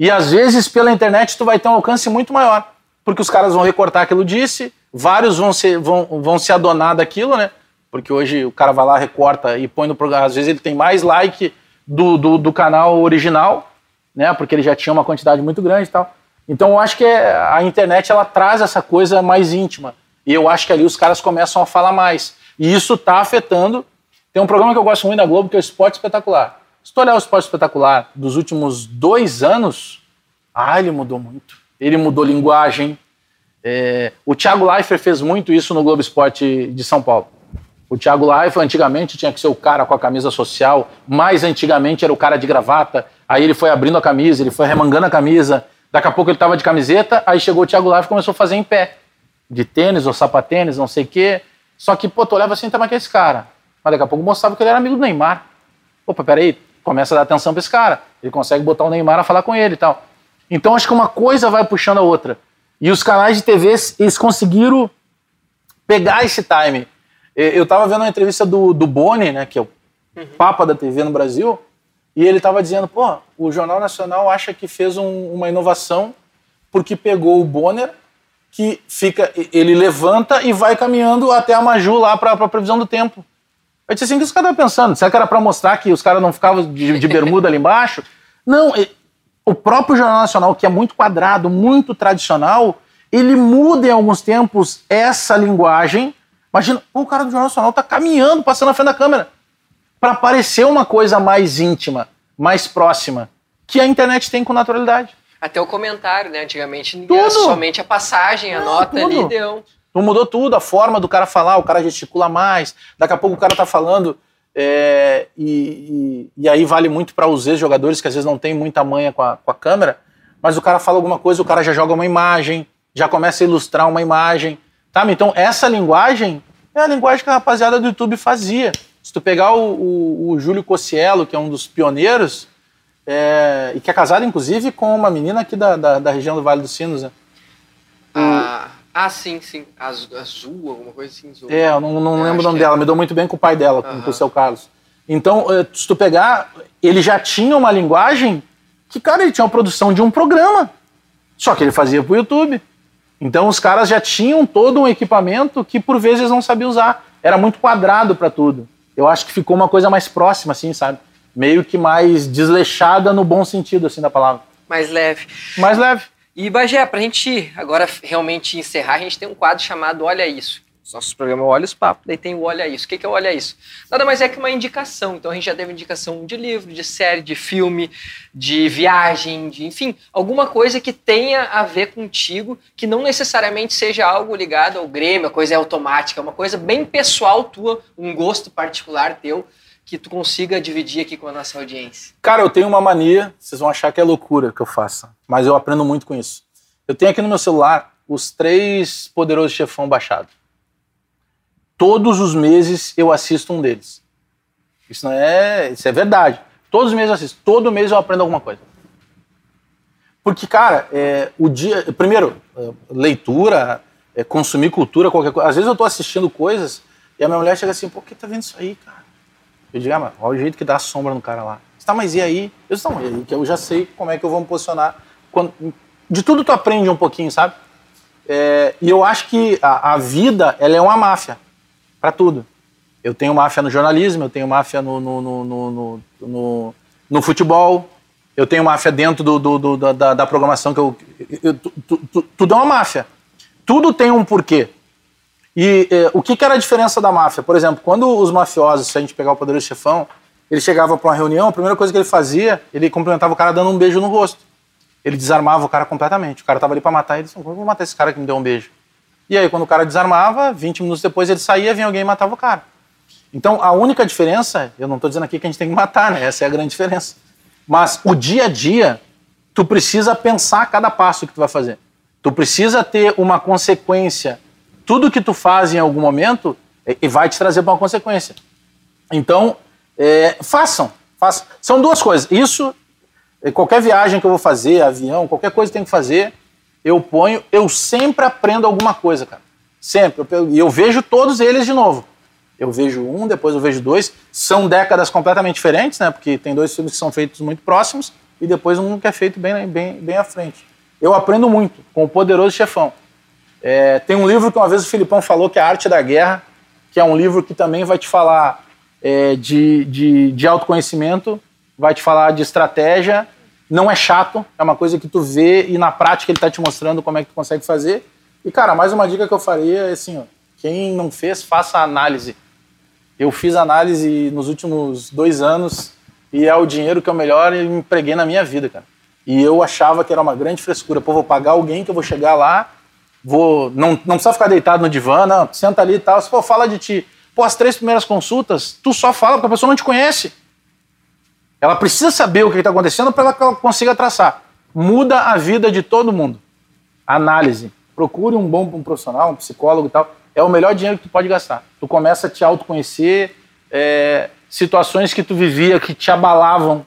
E às vezes pela internet tu vai ter um alcance muito maior, porque os caras vão recortar aquilo disse, vários vão se, vão, vão se adonar daquilo, né? Porque hoje o cara vai lá, recorta e põe no programa. Às vezes ele tem mais like do, do, do canal original, né? Porque ele já tinha uma quantidade muito grande e tal. Então eu acho que é, a internet ela traz essa coisa mais íntima. E eu acho que ali os caras começam a falar mais. E isso está afetando. Tem um programa que eu gosto muito da Globo que é o Esporte Espetacular. Se tu olhar o Esporte Espetacular dos últimos dois anos, ah, ele mudou muito. Ele mudou linguagem. É, o Thiago Leifert fez muito isso no Globo Esporte de São Paulo. O Thiago Leifert antigamente tinha que ser o cara com a camisa social, mais antigamente era o cara de gravata. Aí ele foi abrindo a camisa, ele foi remangando a camisa, Daqui a pouco ele estava de camiseta, aí chegou o Thiago Live e começou a fazer em pé. De tênis ou sapatênis, não sei o quê. Só que, pô, tu olhava assim, tá, mas que é esse cara? Mas daqui a pouco mostrava que ele era amigo do Neymar. Opa, peraí, começa a dar atenção para esse cara. Ele consegue botar o Neymar a falar com ele e tal. Então acho que uma coisa vai puxando a outra. E os canais de TV, eles conseguiram pegar esse time. Eu estava vendo uma entrevista do, do Boni, né, que é o uhum. papa da TV no Brasil, e ele estava dizendo, pô, o Jornal Nacional acha que fez um, uma inovação porque pegou o Bonner, que fica, ele levanta e vai caminhando até a Maju lá para a previsão do tempo. Eu disse assim, o que os caras estavam pensando? Será que era para mostrar que os caras não ficavam de, de bermuda ali embaixo? Não, o próprio Jornal Nacional, que é muito quadrado, muito tradicional, ele muda em alguns tempos essa linguagem. Imagina, o cara do Jornal Nacional está caminhando, passando na frente da câmera, para parecer uma coisa mais íntima, mais próxima, que a internet tem com naturalidade. Até o comentário, né? Antigamente era somente a passagem, a Não, nota tudo. ali deu. Não mudou tudo, a forma do cara falar, o cara gesticula mais, daqui a pouco o cara tá falando. É, e, e, e, aí vale muito para os ex-jogadores que às vezes não tem muita manha com a, com a câmera, mas o cara fala alguma coisa, o cara já joga uma imagem, já começa a ilustrar uma imagem. Tá? Então, essa linguagem é a linguagem que a rapaziada do YouTube fazia. Se tu pegar o, o, o Júlio Cossielo, que é um dos pioneiros, é, e que é casado, inclusive, com uma menina aqui da, da, da região do Vale dos Sinos. Né? Ah, ah, sim, sim. Azul, alguma coisa assim. Azul. É, eu não, não lembro o nome dela. É. Me dou muito bem com o pai dela, com, com o seu Carlos. Então, eh, se tu pegar, ele já tinha uma linguagem que, cara, ele tinha uma produção de um programa. Só que ele fazia pro YouTube. Então, os caras já tinham todo um equipamento que, por vezes, não sabia usar. Era muito quadrado para tudo. Eu acho que ficou uma coisa mais próxima, assim, sabe? meio que mais desleixada no bom sentido, assim, da palavra. Mais leve. Mais leve. E, Bagé, pra gente agora realmente encerrar, a gente tem um quadro chamado Olha Isso. Nosso programa Olha os Papos, daí tem o Olha Isso. O que é Olha Isso? Nada mais é que uma indicação. Então a gente já teve indicação de livro, de série, de filme, de viagem, de enfim, alguma coisa que tenha a ver contigo, que não necessariamente seja algo ligado ao Grêmio, a coisa é automática, é uma coisa bem pessoal tua, um gosto particular teu que tu consiga dividir aqui com a nossa audiência? Cara, eu tenho uma mania, vocês vão achar que é loucura que eu faça, mas eu aprendo muito com isso. Eu tenho aqui no meu celular os três Poderosos Chefão baixados. Todos os meses eu assisto um deles. Isso não é, isso é verdade. Todos os meses eu assisto. Todo mês eu aprendo alguma coisa. Porque, cara, é, o dia. Primeiro, é, leitura, é, consumir cultura, qualquer coisa. Às vezes eu tô assistindo coisas e a minha mulher chega assim, por que tá vendo isso aí, cara? Eu digo, ah, mas olha o jeito que dá a sombra no cara lá. Tá, mas e aí? Eu não, aí que eu já sei como é que eu vou me posicionar. Quando... De tudo tu aprende um pouquinho, sabe? É, e eu acho que a, a, vida, ela é uma máfia para tudo. Eu tenho máfia no jornalismo, eu tenho máfia no, no, no, no, no futebol, eu tenho máfia dentro do, do, do da, da, programação que eu, eu, eu, Tudo é uma máfia. Tudo tem um porquê. E eh, o que, que, era a diferença da máfia? Por exemplo, quando os mafiosos, se a gente pegar o poderoso chefão, ele chegava para uma reunião, a primeira coisa que ele fazia, ele cumprimentava o cara dando um beijo no rosto. Ele desarmava o cara completamente. O cara estava ali para matar, ele como vou matar esse cara que me deu um beijo? E aí, quando o cara desarmava, 20 minutos depois ele saía, vinha alguém e matava o cara. Então, a única diferença, eu não estou dizendo aqui que a gente tem que matar, né? Essa é a grande diferença. Mas o dia a dia, tu precisa pensar cada passo que tu vai fazer. Tu precisa ter uma consequência tudo que tu faz em algum momento e vai te trazer para uma consequência. Então, é, façam, façam. São duas coisas. Isso, é, qualquer viagem que eu vou fazer, avião, qualquer coisa que tenho que fazer, eu ponho, eu sempre aprendo alguma coisa, cara. Sempre. E eu, eu vejo todos eles de novo. Eu vejo um, depois eu vejo dois. São décadas completamente diferentes, né? Porque tem dois filmes que são feitos muito próximos e depois um que é feito bem, bem, bem à frente. Eu aprendo muito com o Poderoso Chefão. É, tem um livro que uma vez o Filipão falou, que é A Arte da Guerra, que é um livro que também vai te falar é, de, de, de autoconhecimento, vai te falar de estratégia. Não é chato, é uma coisa que tu vê e na prática ele está te mostrando como é que tu consegue fazer. E, cara, mais uma dica que eu faria é assim, ó, quem não fez, faça análise. Eu fiz análise nos últimos dois anos e é o dinheiro que eu melhor empreguei na minha vida, cara. E eu achava que era uma grande frescura. Pô, vou pagar alguém que eu vou chegar lá vou. Não, não precisa ficar deitado no divã, não, senta ali e tal. Se for, fala de ti. Pô, as três primeiras consultas, tu só fala porque a pessoa não te conhece. Ela precisa saber o que está acontecendo para que ela consiga traçar. Muda a vida de todo mundo. Análise. Procure um bom um profissional, um psicólogo e tal. É o melhor dinheiro que tu pode gastar. Tu começa a te autoconhecer, é, situações que tu vivia que te abalavam,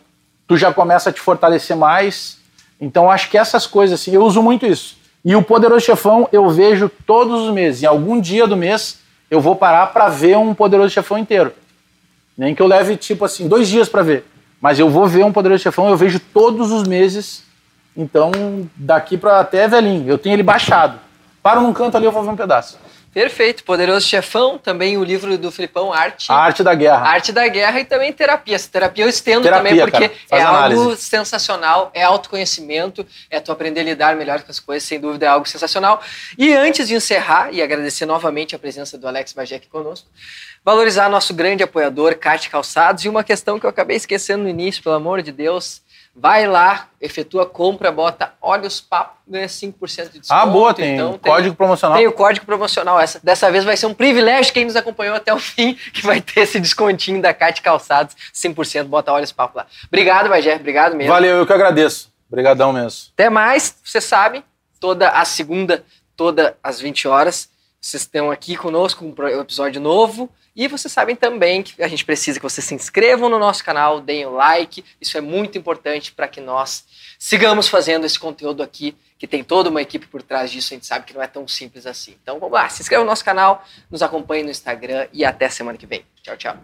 tu já começa a te fortalecer mais. Então, acho que essas coisas, assim, eu uso muito isso. E o Poderoso Chefão eu vejo todos os meses. Em algum dia do mês eu vou parar para ver um Poderoso Chefão inteiro. Nem que eu leve, tipo assim, dois dias para ver. Mas eu vou ver um Poderoso Chefão, eu vejo todos os meses. Então, daqui para até velhinho. Eu tenho ele baixado. Paro num canto ali, eu vou ver um pedaço. Perfeito. Poderoso Chefão, também o livro do Filipão, Arte. A Arte da Guerra. Arte da Guerra e também terapia. Essa terapia eu estendo Terapia, também porque é Faz algo análise. sensacional, é autoconhecimento, é tu aprender a lidar melhor com as coisas, sem dúvida é algo sensacional. E antes de encerrar e agradecer novamente a presença do Alex aqui conosco, valorizar nosso grande apoiador, Cate Calçados, e uma questão que eu acabei esquecendo no início, pelo amor de Deus, vai lá, efetua a compra, bota olha os papos, ganha 5% de desconto. Ah, boa, tem Então, código promocional. tem o código promocional. Essa, dessa vez vai ser um privilégio quem nos acompanhou até o fim, que vai ter esse descontinho da Cate Calçados, 5%. Bota olha esse papo lá. Obrigado, Bagé. Obrigado mesmo. Valeu, eu que agradeço. Obrigadão mesmo. Até mais. Você sabe, toda a segunda, toda às 20 horas, vocês estão aqui conosco com um episódio novo. E vocês sabem também que a gente precisa que vocês se inscrevam no nosso canal, deem o like. Isso é muito importante para que nós sigamos fazendo esse conteúdo aqui, que tem toda uma equipe por trás disso. A gente sabe que não é tão simples assim. Então vamos lá, se inscreva no nosso canal, nos acompanhe no Instagram e até semana que vem. Tchau, tchau.